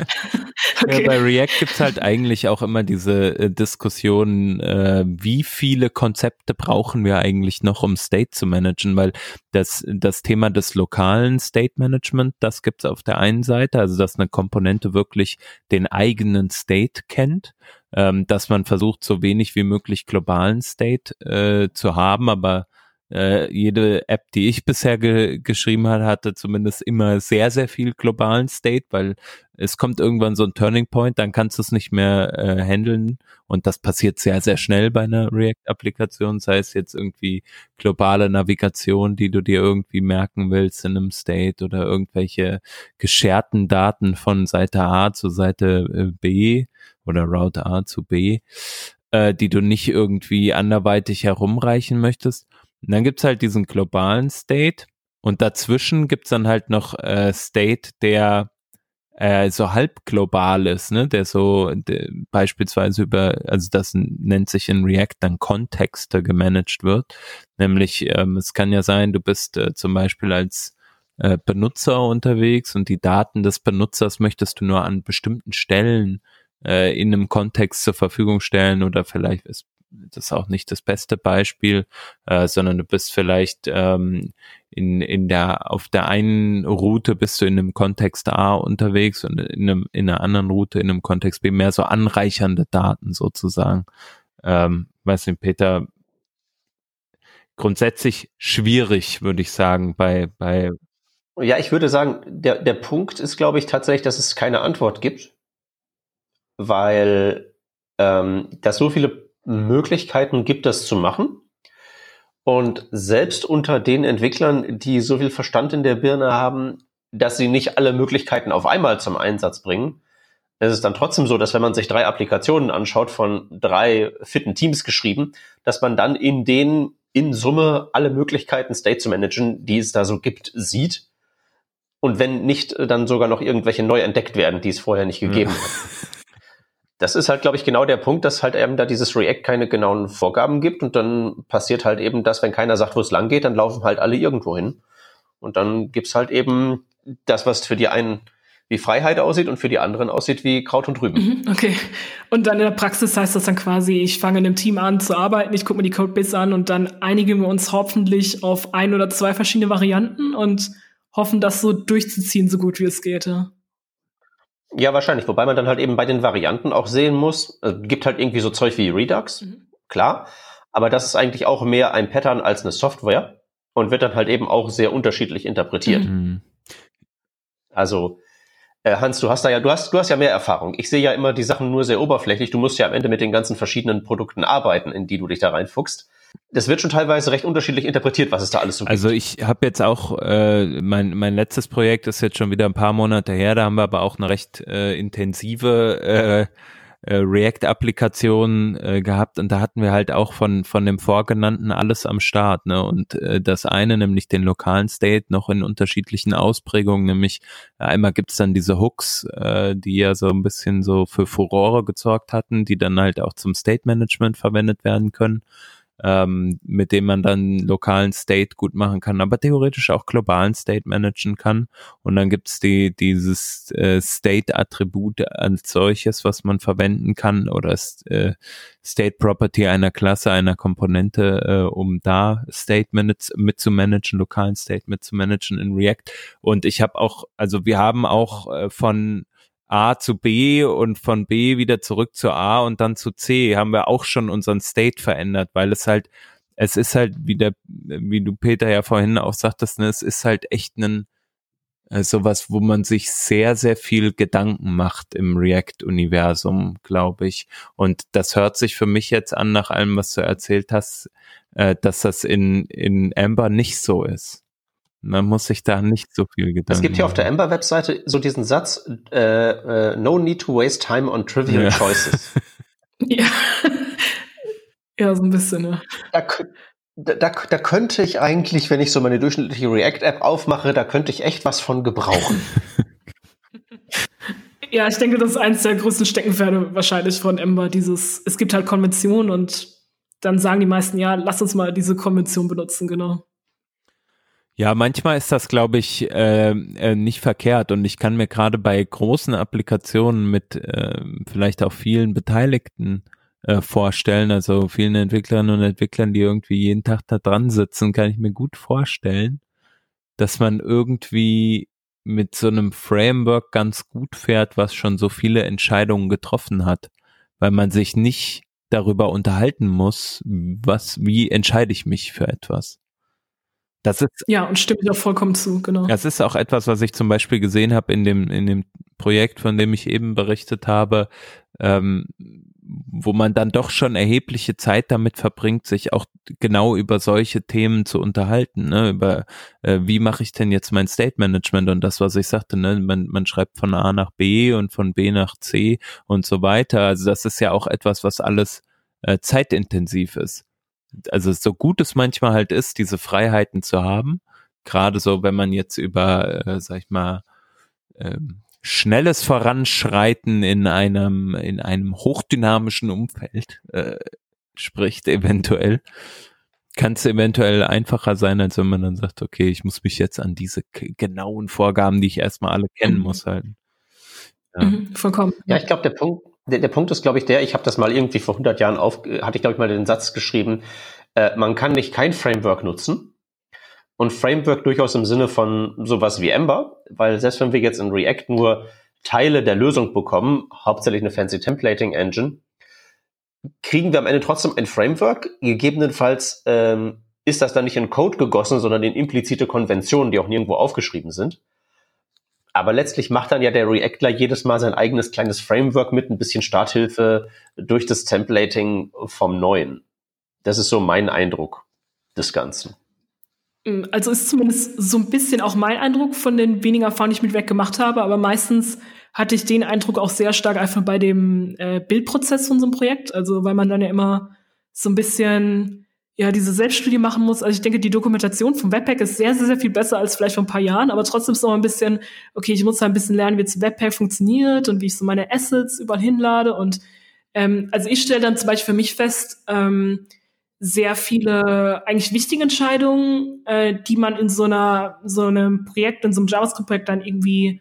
okay. ja, bei React gibt's halt eigentlich auch immer diese äh, Diskussion, äh, wie viele Konzepte brauchen wir eigentlich noch, um State zu managen, weil das, das Thema des lokalen State Management, das gibt's auf der einen Seite, also dass eine Komponente wirklich den eigenen State kennt, ähm, dass man versucht, so wenig wie möglich globalen State äh, zu haben, aber äh, jede App, die ich bisher ge geschrieben habe, hatte zumindest immer sehr, sehr viel globalen State, weil es kommt irgendwann so ein Turning Point, dann kannst du es nicht mehr äh, handeln und das passiert sehr, sehr schnell bei einer React-Applikation, sei es jetzt irgendwie globale Navigation, die du dir irgendwie merken willst in einem State oder irgendwelche gescherten Daten von Seite A zu Seite äh, B oder Route A zu B, äh, die du nicht irgendwie anderweitig herumreichen möchtest. Und dann gibt's halt diesen globalen State und dazwischen gibt's dann halt noch äh, State, der äh, so halb global ist, ne, der so der beispielsweise über, also das nennt sich in React dann Kontexte gemanagt wird. Nämlich, ähm, es kann ja sein, du bist äh, zum Beispiel als äh, Benutzer unterwegs und die Daten des Benutzers möchtest du nur an bestimmten Stellen äh, in einem Kontext zur Verfügung stellen oder vielleicht ist das ist auch nicht das beste Beispiel, äh, sondern du bist vielleicht ähm, in, in der, auf der einen Route bist du in einem Kontext A unterwegs und in, einem, in einer anderen Route in einem Kontext B, mehr so anreichernde Daten sozusagen. Ähm, weiß nicht, Peter, grundsätzlich schwierig, würde ich sagen, bei, bei ja, ich würde sagen, der, der Punkt ist, glaube ich, tatsächlich, dass es keine Antwort gibt, weil ähm, dass so viele Möglichkeiten gibt, das zu machen. Und selbst unter den Entwicklern, die so viel Verstand in der Birne haben, dass sie nicht alle Möglichkeiten auf einmal zum Einsatz bringen, ist es dann trotzdem so, dass wenn man sich drei Applikationen anschaut, von drei fitten Teams geschrieben, dass man dann in denen in Summe alle Möglichkeiten, State zu managen, die es da so gibt, sieht. Und wenn nicht, dann sogar noch irgendwelche neu entdeckt werden, die es vorher nicht gegeben ja. hat das ist halt, glaube ich, genau der Punkt, dass halt eben da dieses React keine genauen Vorgaben gibt und dann passiert halt eben das, wenn keiner sagt, wo es lang geht, dann laufen halt alle irgendwo hin. Und dann gibt's halt eben das, was für die einen wie Freiheit aussieht und für die anderen aussieht wie Kraut und Rüben. Mhm, okay. Und dann in der Praxis heißt das dann quasi, ich fange in einem Team an zu arbeiten, ich gucke mir die Codebase an und dann einigen wir uns hoffentlich auf ein oder zwei verschiedene Varianten und hoffen, das so durchzuziehen, so gut wie es geht. Ja. Ja, wahrscheinlich. Wobei man dann halt eben bei den Varianten auch sehen muss, also gibt halt irgendwie so Zeug wie Redux, mhm. klar. Aber das ist eigentlich auch mehr ein Pattern als eine Software und wird dann halt eben auch sehr unterschiedlich interpretiert. Mhm. Also, äh, Hans, du hast da ja, du hast, du hast ja mehr Erfahrung. Ich sehe ja immer die Sachen nur sehr oberflächlich. Du musst ja am Ende mit den ganzen verschiedenen Produkten arbeiten, in die du dich da reinfuchst das wird schon teilweise recht unterschiedlich interpretiert, was es da alles so gibt. Also ich habe jetzt auch, äh, mein, mein letztes Projekt ist jetzt schon wieder ein paar Monate her, da haben wir aber auch eine recht äh, intensive äh, äh, React-Applikation äh, gehabt und da hatten wir halt auch von, von dem Vorgenannten alles am Start. Ne? Und äh, das eine, nämlich den lokalen State, noch in unterschiedlichen Ausprägungen, nämlich äh, einmal gibt's dann diese Hooks, äh, die ja so ein bisschen so für Furore gesorgt hatten, die dann halt auch zum State Management verwendet werden können ähm, mit dem man dann lokalen State gut machen kann, aber theoretisch auch globalen State managen kann. Und dann gibt's die, dieses äh, State-Attribut als solches, was man verwenden kann, oder äh, State Property einer Klasse, einer Komponente, äh, um da State mit, mit zu managen, lokalen State mit zu managen in React. Und ich habe auch, also wir haben auch äh, von A zu B und von B wieder zurück zu A und dann zu C haben wir auch schon unseren State verändert, weil es halt, es ist halt, wie der, wie du Peter ja vorhin auch sagtest, ne, es ist halt echt ein, äh, sowas, wo man sich sehr, sehr viel Gedanken macht im React-Universum, glaube ich. Und das hört sich für mich jetzt an, nach allem, was du erzählt hast, äh, dass das in, in Amber nicht so ist. Man muss sich da nicht so viel Gedanken Es gibt hier auf der Ember-Webseite so diesen Satz, äh, äh, no need to waste time on trivial ja. choices. ja. ja, so ein bisschen, ne? Da, da, da könnte ich eigentlich, wenn ich so meine durchschnittliche React-App aufmache, da könnte ich echt was von gebrauchen. ja, ich denke, das ist eines der größten Steckenpferde wahrscheinlich von Ember, dieses, es gibt halt Konventionen und dann sagen die meisten, ja, lass uns mal diese Konvention benutzen, genau. Ja, manchmal ist das, glaube ich, äh, äh, nicht verkehrt. Und ich kann mir gerade bei großen Applikationen mit äh, vielleicht auch vielen Beteiligten äh, vorstellen, also vielen Entwicklerinnen und Entwicklern, die irgendwie jeden Tag da dran sitzen, kann ich mir gut vorstellen, dass man irgendwie mit so einem Framework ganz gut fährt, was schon so viele Entscheidungen getroffen hat, weil man sich nicht darüber unterhalten muss, was, wie entscheide ich mich für etwas. Das ist, ja, und stimme ich auch vollkommen zu, genau. Das ist auch etwas, was ich zum Beispiel gesehen habe in dem, in dem Projekt, von dem ich eben berichtet habe, ähm, wo man dann doch schon erhebliche Zeit damit verbringt, sich auch genau über solche Themen zu unterhalten, ne? über äh, wie mache ich denn jetzt mein State Management und das, was ich sagte, ne? man, man schreibt von A nach B und von B nach C und so weiter. Also das ist ja auch etwas, was alles äh, zeitintensiv ist also so gut es manchmal halt ist, diese Freiheiten zu haben, gerade so, wenn man jetzt über, äh, sag ich mal, ähm, schnelles Voranschreiten in einem, in einem hochdynamischen Umfeld äh, spricht, eventuell, kann es eventuell einfacher sein, als wenn man dann sagt, okay, ich muss mich jetzt an diese genauen Vorgaben, die ich erstmal alle kennen mhm. muss, halten. Ja. Mhm, vollkommen. Ja, ich glaube, der Punkt, der, der Punkt ist, glaube ich, der, ich habe das mal irgendwie vor 100 Jahren auf, hatte ich, glaube ich, mal den Satz geschrieben, äh, man kann nicht kein Framework nutzen. Und Framework durchaus im Sinne von sowas wie Ember, weil selbst wenn wir jetzt in React nur Teile der Lösung bekommen, hauptsächlich eine fancy Templating Engine, kriegen wir am Ende trotzdem ein Framework. Gegebenenfalls ähm, ist das dann nicht in Code gegossen, sondern in implizite Konventionen, die auch nirgendwo aufgeschrieben sind. Aber letztlich macht dann ja der Reactler jedes Mal sein eigenes kleines Framework mit ein bisschen Starthilfe durch das Templating vom Neuen. Das ist so mein Eindruck des Ganzen. Mm, also ist zumindest so ein bisschen auch mein Eindruck von den wenigen Erfahrungen, die ich mit Weg gemacht habe, aber meistens hatte ich den Eindruck auch sehr stark einfach bei dem äh, Bildprozess von so einem Projekt. Also weil man dann ja immer so ein bisschen ja, diese Selbststudie machen muss. Also ich denke, die Dokumentation vom Webpack ist sehr, sehr, sehr viel besser als vielleicht vor ein paar Jahren, aber trotzdem ist noch ein bisschen, okay, ich muss da ein bisschen lernen, wie jetzt Webpack funktioniert und wie ich so meine Assets überall hinlade. Und ähm, also ich stelle dann zum Beispiel für mich fest, ähm, sehr viele eigentlich wichtige Entscheidungen, äh, die man in so einer so einem Projekt, in so einem JavaScript-Projekt dann irgendwie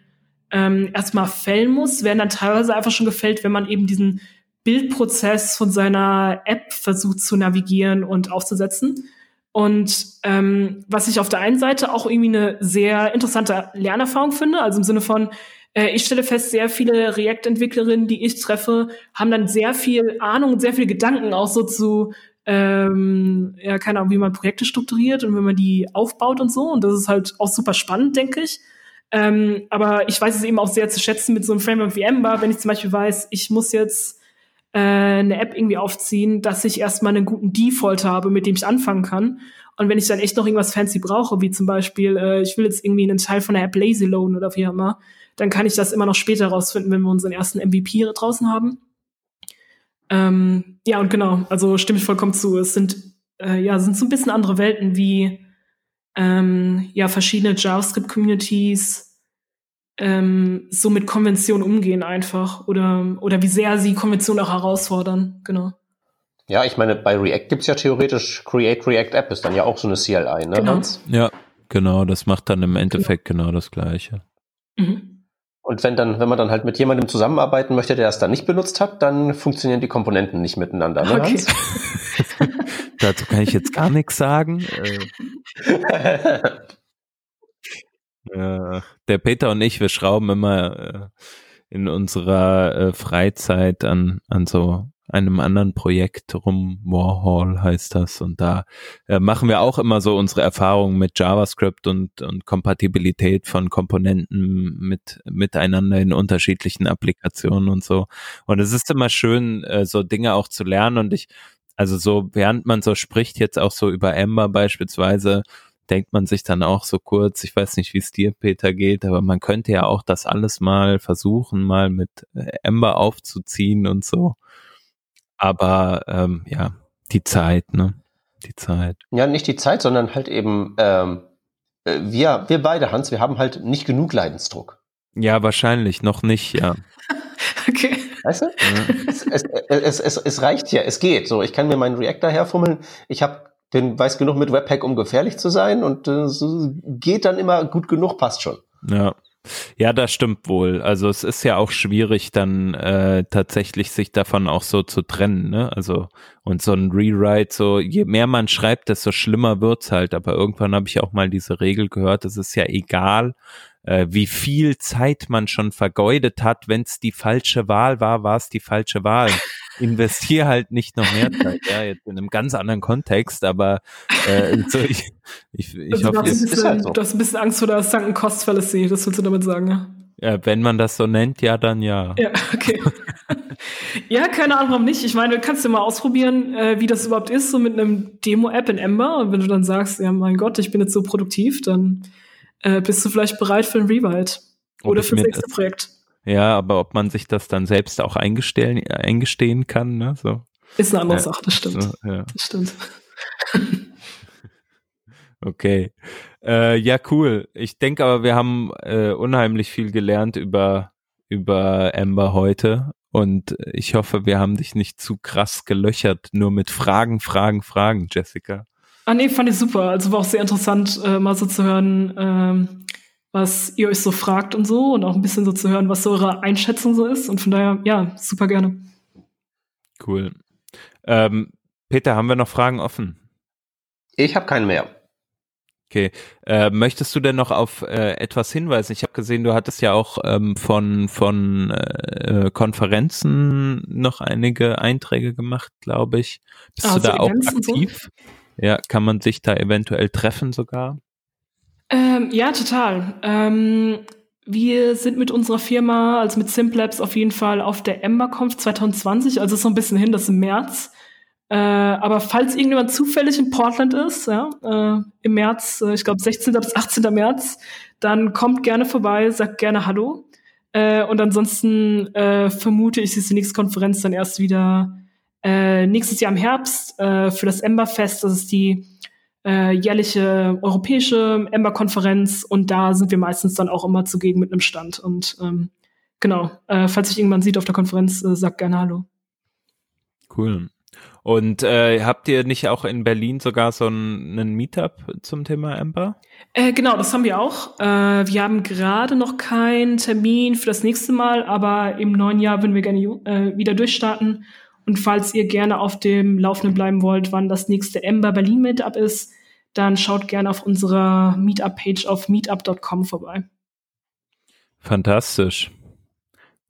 ähm, erstmal fällen muss, werden dann teilweise einfach schon gefällt, wenn man eben diesen Bildprozess von seiner App versucht zu navigieren und aufzusetzen. Und ähm, was ich auf der einen Seite auch irgendwie eine sehr interessante Lernerfahrung finde, also im Sinne von, äh, ich stelle fest, sehr viele React-Entwicklerinnen, die ich treffe, haben dann sehr viel Ahnung und sehr viele Gedanken auch so zu, ähm, ja, keine Ahnung, wie man Projekte strukturiert und wie man die aufbaut und so. Und das ist halt auch super spannend, denke ich. Ähm, aber ich weiß es eben auch sehr zu schätzen mit so einem Framework wie Ember, wenn ich zum Beispiel weiß, ich muss jetzt äh, eine App irgendwie aufziehen, dass ich erstmal einen guten Default habe, mit dem ich anfangen kann. Und wenn ich dann echt noch irgendwas fancy brauche, wie zum Beispiel, äh, ich will jetzt irgendwie einen Teil von der App lazy loaden oder wie auch immer, dann kann ich das immer noch später rausfinden, wenn wir unseren ersten MVP draußen haben. Ähm, ja, und genau, also stimme ich vollkommen zu. Es sind, äh, ja, sind so ein bisschen andere Welten wie ähm, ja, verschiedene JavaScript-Communities ähm, so mit Konventionen umgehen einfach oder, oder wie sehr sie Konventionen auch herausfordern, genau. Ja, ich meine, bei React gibt's ja theoretisch Create React App, ist dann ja auch so eine CLI, ne? Genau. Ja, genau, das macht dann im Endeffekt genau, genau das Gleiche. Mhm. Und wenn dann, wenn man dann halt mit jemandem zusammenarbeiten möchte, der das dann nicht benutzt hat, dann funktionieren die Komponenten nicht miteinander. Ne, okay. Dazu kann ich jetzt gar nichts sagen. Äh. Der Peter und ich, wir schrauben immer äh, in unserer äh, Freizeit an, an so einem anderen Projekt rum, Warhol heißt das, und da äh, machen wir auch immer so unsere Erfahrungen mit JavaScript und, und Kompatibilität von Komponenten mit miteinander in unterschiedlichen Applikationen und so. Und es ist immer schön, äh, so Dinge auch zu lernen und ich, also so, während man so spricht, jetzt auch so über Ember beispielsweise, denkt man sich dann auch so kurz, ich weiß nicht, wie es dir, Peter, geht, aber man könnte ja auch das alles mal versuchen, mal mit äh, Ember aufzuziehen und so. Aber ähm, ja, die Zeit, ne? Die Zeit. Ja, nicht die Zeit, sondern halt eben ähm, äh, wir, wir beide, Hans, wir haben halt nicht genug Leidensdruck. Ja, wahrscheinlich, noch nicht, ja. okay. Weißt du? Ja. Es, es, es, es, es reicht ja, es geht. So, ich kann mir meinen Reactor herfummeln. Ich habe bin, weiß genug mit Webpack, um gefährlich zu sein und äh, so geht dann immer gut genug, passt schon. Ja. Ja, das stimmt wohl. Also es ist ja auch schwierig, dann äh, tatsächlich sich davon auch so zu trennen. Ne? Also und so ein Rewrite, so je mehr man schreibt, desto schlimmer wird's halt. Aber irgendwann habe ich auch mal diese Regel gehört. Es ist ja egal, äh, wie viel Zeit man schon vergeudet hat. Wenn es die falsche Wahl war, war es die falsche Wahl. Investier halt nicht noch mehr Zeit, ja, jetzt in einem ganz anderen Kontext, aber äh, so ich, ich, ich also hoffe, du, hast ein bisschen, halt so. du hast ein bisschen Angst vor der Sunken Cost Fallacy, das willst du damit sagen, ja? ja, wenn man das so nennt, ja, dann ja. Ja, okay. ja, keine Ahnung, warum nicht. Ich meine, du kannst ja mal ausprobieren, äh, wie das überhaupt ist, so mit einem Demo-App in Ember. Und wenn du dann sagst, ja, mein Gott, ich bin jetzt so produktiv, dann äh, bist du vielleicht bereit für ein Rewrite. Oder fürs mir nächste das- Projekt. Ja, aber ob man sich das dann selbst auch eingestehen, eingestehen kann, ne? So. Ist eine andere Ja, Sache, das stimmt. so ja. Das stimmt. Okay. Äh, ja, cool. Ich denke aber, wir haben äh, unheimlich viel gelernt über, über Amber heute. Und ich hoffe, wir haben dich nicht zu krass gelöchert, nur mit Fragen, Fragen, Fragen, Jessica. Ah, nee, fand ich super. Also war auch sehr interessant, äh, mal so zu hören, ähm, was ihr euch so fragt und so und auch ein bisschen so zu hören, was so eure Einschätzung so ist. Und von daher, ja, super gerne. Cool. Ähm, Peter, haben wir noch Fragen offen? Ich habe keinen mehr. Okay. Äh, möchtest du denn noch auf äh, etwas hinweisen? Ich habe gesehen, du hattest ja auch ähm, von, von äh, Konferenzen noch einige Einträge gemacht, glaube ich. Bist Ah, du so da auch und so? aktiv? Ja, kann man sich da eventuell treffen sogar? Ähm, ja, total. Ähm, wir sind mit unserer Firma, also mit Simplabs, auf jeden Fall auf der EmberConf 2020, also ist so ein bisschen hin, das ist im März. Äh, aber falls irgendjemand zufällig in Portland ist, ja, äh, im März, äh, ich glaube 16. bis 18. März, dann kommt gerne vorbei, sagt gerne Hallo. Äh, und ansonsten äh, vermute ich, ist die nächste Konferenz dann erst wieder äh, nächstes Jahr im Herbst für das Emberfest. Das ist die äh, jährliche europäische Ember-Konferenz und da sind wir meistens dann auch immer zugegen mit einem Stand. Und ähm, genau, äh, falls sich irgendwann sieht auf der Konferenz, äh, sagt gerne Hallo. Cool. Und äh, habt ihr nicht auch in Berlin sogar so einen, einen Meetup zum Thema Ember? Äh, genau, das haben wir auch. Äh, wir haben gerade noch keinen Termin für das nächste Mal, aber im neuen Jahr würden wir gerne äh, wieder durchstarten. Und falls ihr gerne auf dem Laufenden bleiben wollt, wann das nächste Ember Berlin Meetup ist, dann schaut gerne auf unserer Meetup-Page auf meetup.com vorbei. Fantastisch.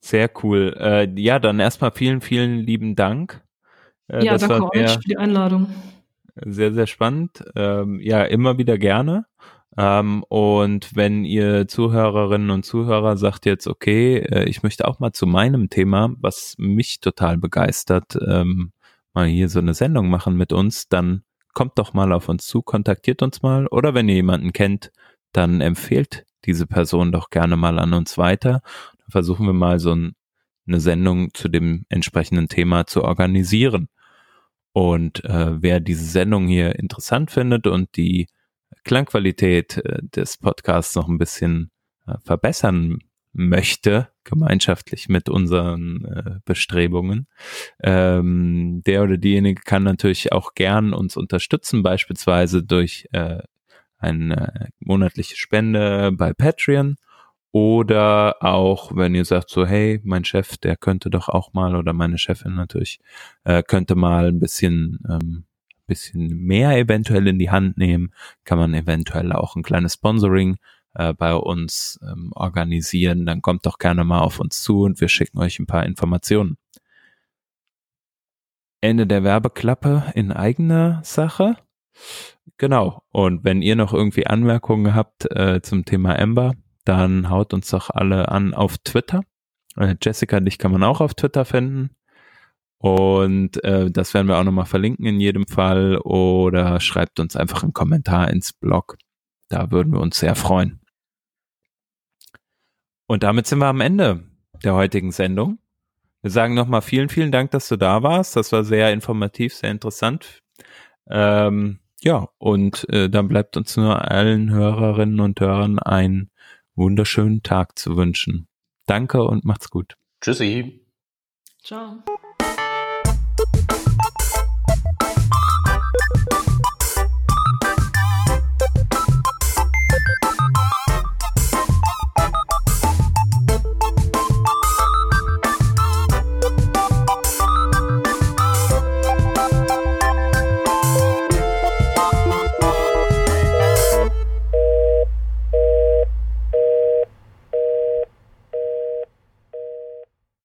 Sehr cool. Äh, ja, dann erstmal vielen, vielen lieben Dank. Äh, ja, danke euch für die Einladung. sehr, sehr spannend. Ähm, ja, immer wieder gerne. Ähm, und wenn ihr Zuhörerinnen und Zuhörer sagt jetzt, okay, äh, ich möchte auch mal zu meinem Thema, was mich total begeistert, ähm, mal hier so eine Sendung machen mit uns, dann kommt doch mal auf uns zu, kontaktiert uns mal oder wenn ihr jemanden kennt, dann empfehlt diese Person doch gerne mal an uns weiter. Dann versuchen wir mal so ein, eine Sendung zu dem entsprechenden Thema zu organisieren. Und äh, wer diese Sendung hier interessant findet und die Klangqualität äh, des Podcasts noch ein bisschen äh, verbessern möchte, gemeinschaftlich mit unseren äh, Bestrebungen, ähm, der oder diejenige kann natürlich auch gern uns unterstützen, beispielsweise durch äh, eine monatliche Spende bei Patreon oder auch, wenn ihr sagt so, hey, mein Chef, der könnte doch auch mal oder meine Chefin natürlich äh, könnte mal ein bisschen ähm, bisschen mehr eventuell in die Hand nehmen, kann man eventuell auch ein kleines Sponsoring äh, bei uns ähm, organisieren. Dann kommt doch gerne mal auf uns zu und wir schicken euch ein paar Informationen. Ende der Werbeklappe in eigener Sache. Genau. Und wenn ihr noch irgendwie Anmerkungen habt äh, zum Thema Ember, dann haut uns doch alle an auf Twitter. Äh, Jessica, dich kann man auch auf Twitter finden. Und äh, das werden wir auch nochmal verlinken in jedem Fall. Oder schreibt uns einfach einen Kommentar ins Blog. Da würden wir uns sehr freuen. Und damit sind wir am Ende der heutigen Sendung. Wir sagen nochmal vielen, vielen Dank, dass du da warst. Das war sehr informativ, sehr interessant. Ähm, ja, und äh, dann bleibt uns nur allen Hörerinnen und Hörern einen wunderschönen Tag zu wünschen. Danke und macht's gut. Tschüssi. Ciao.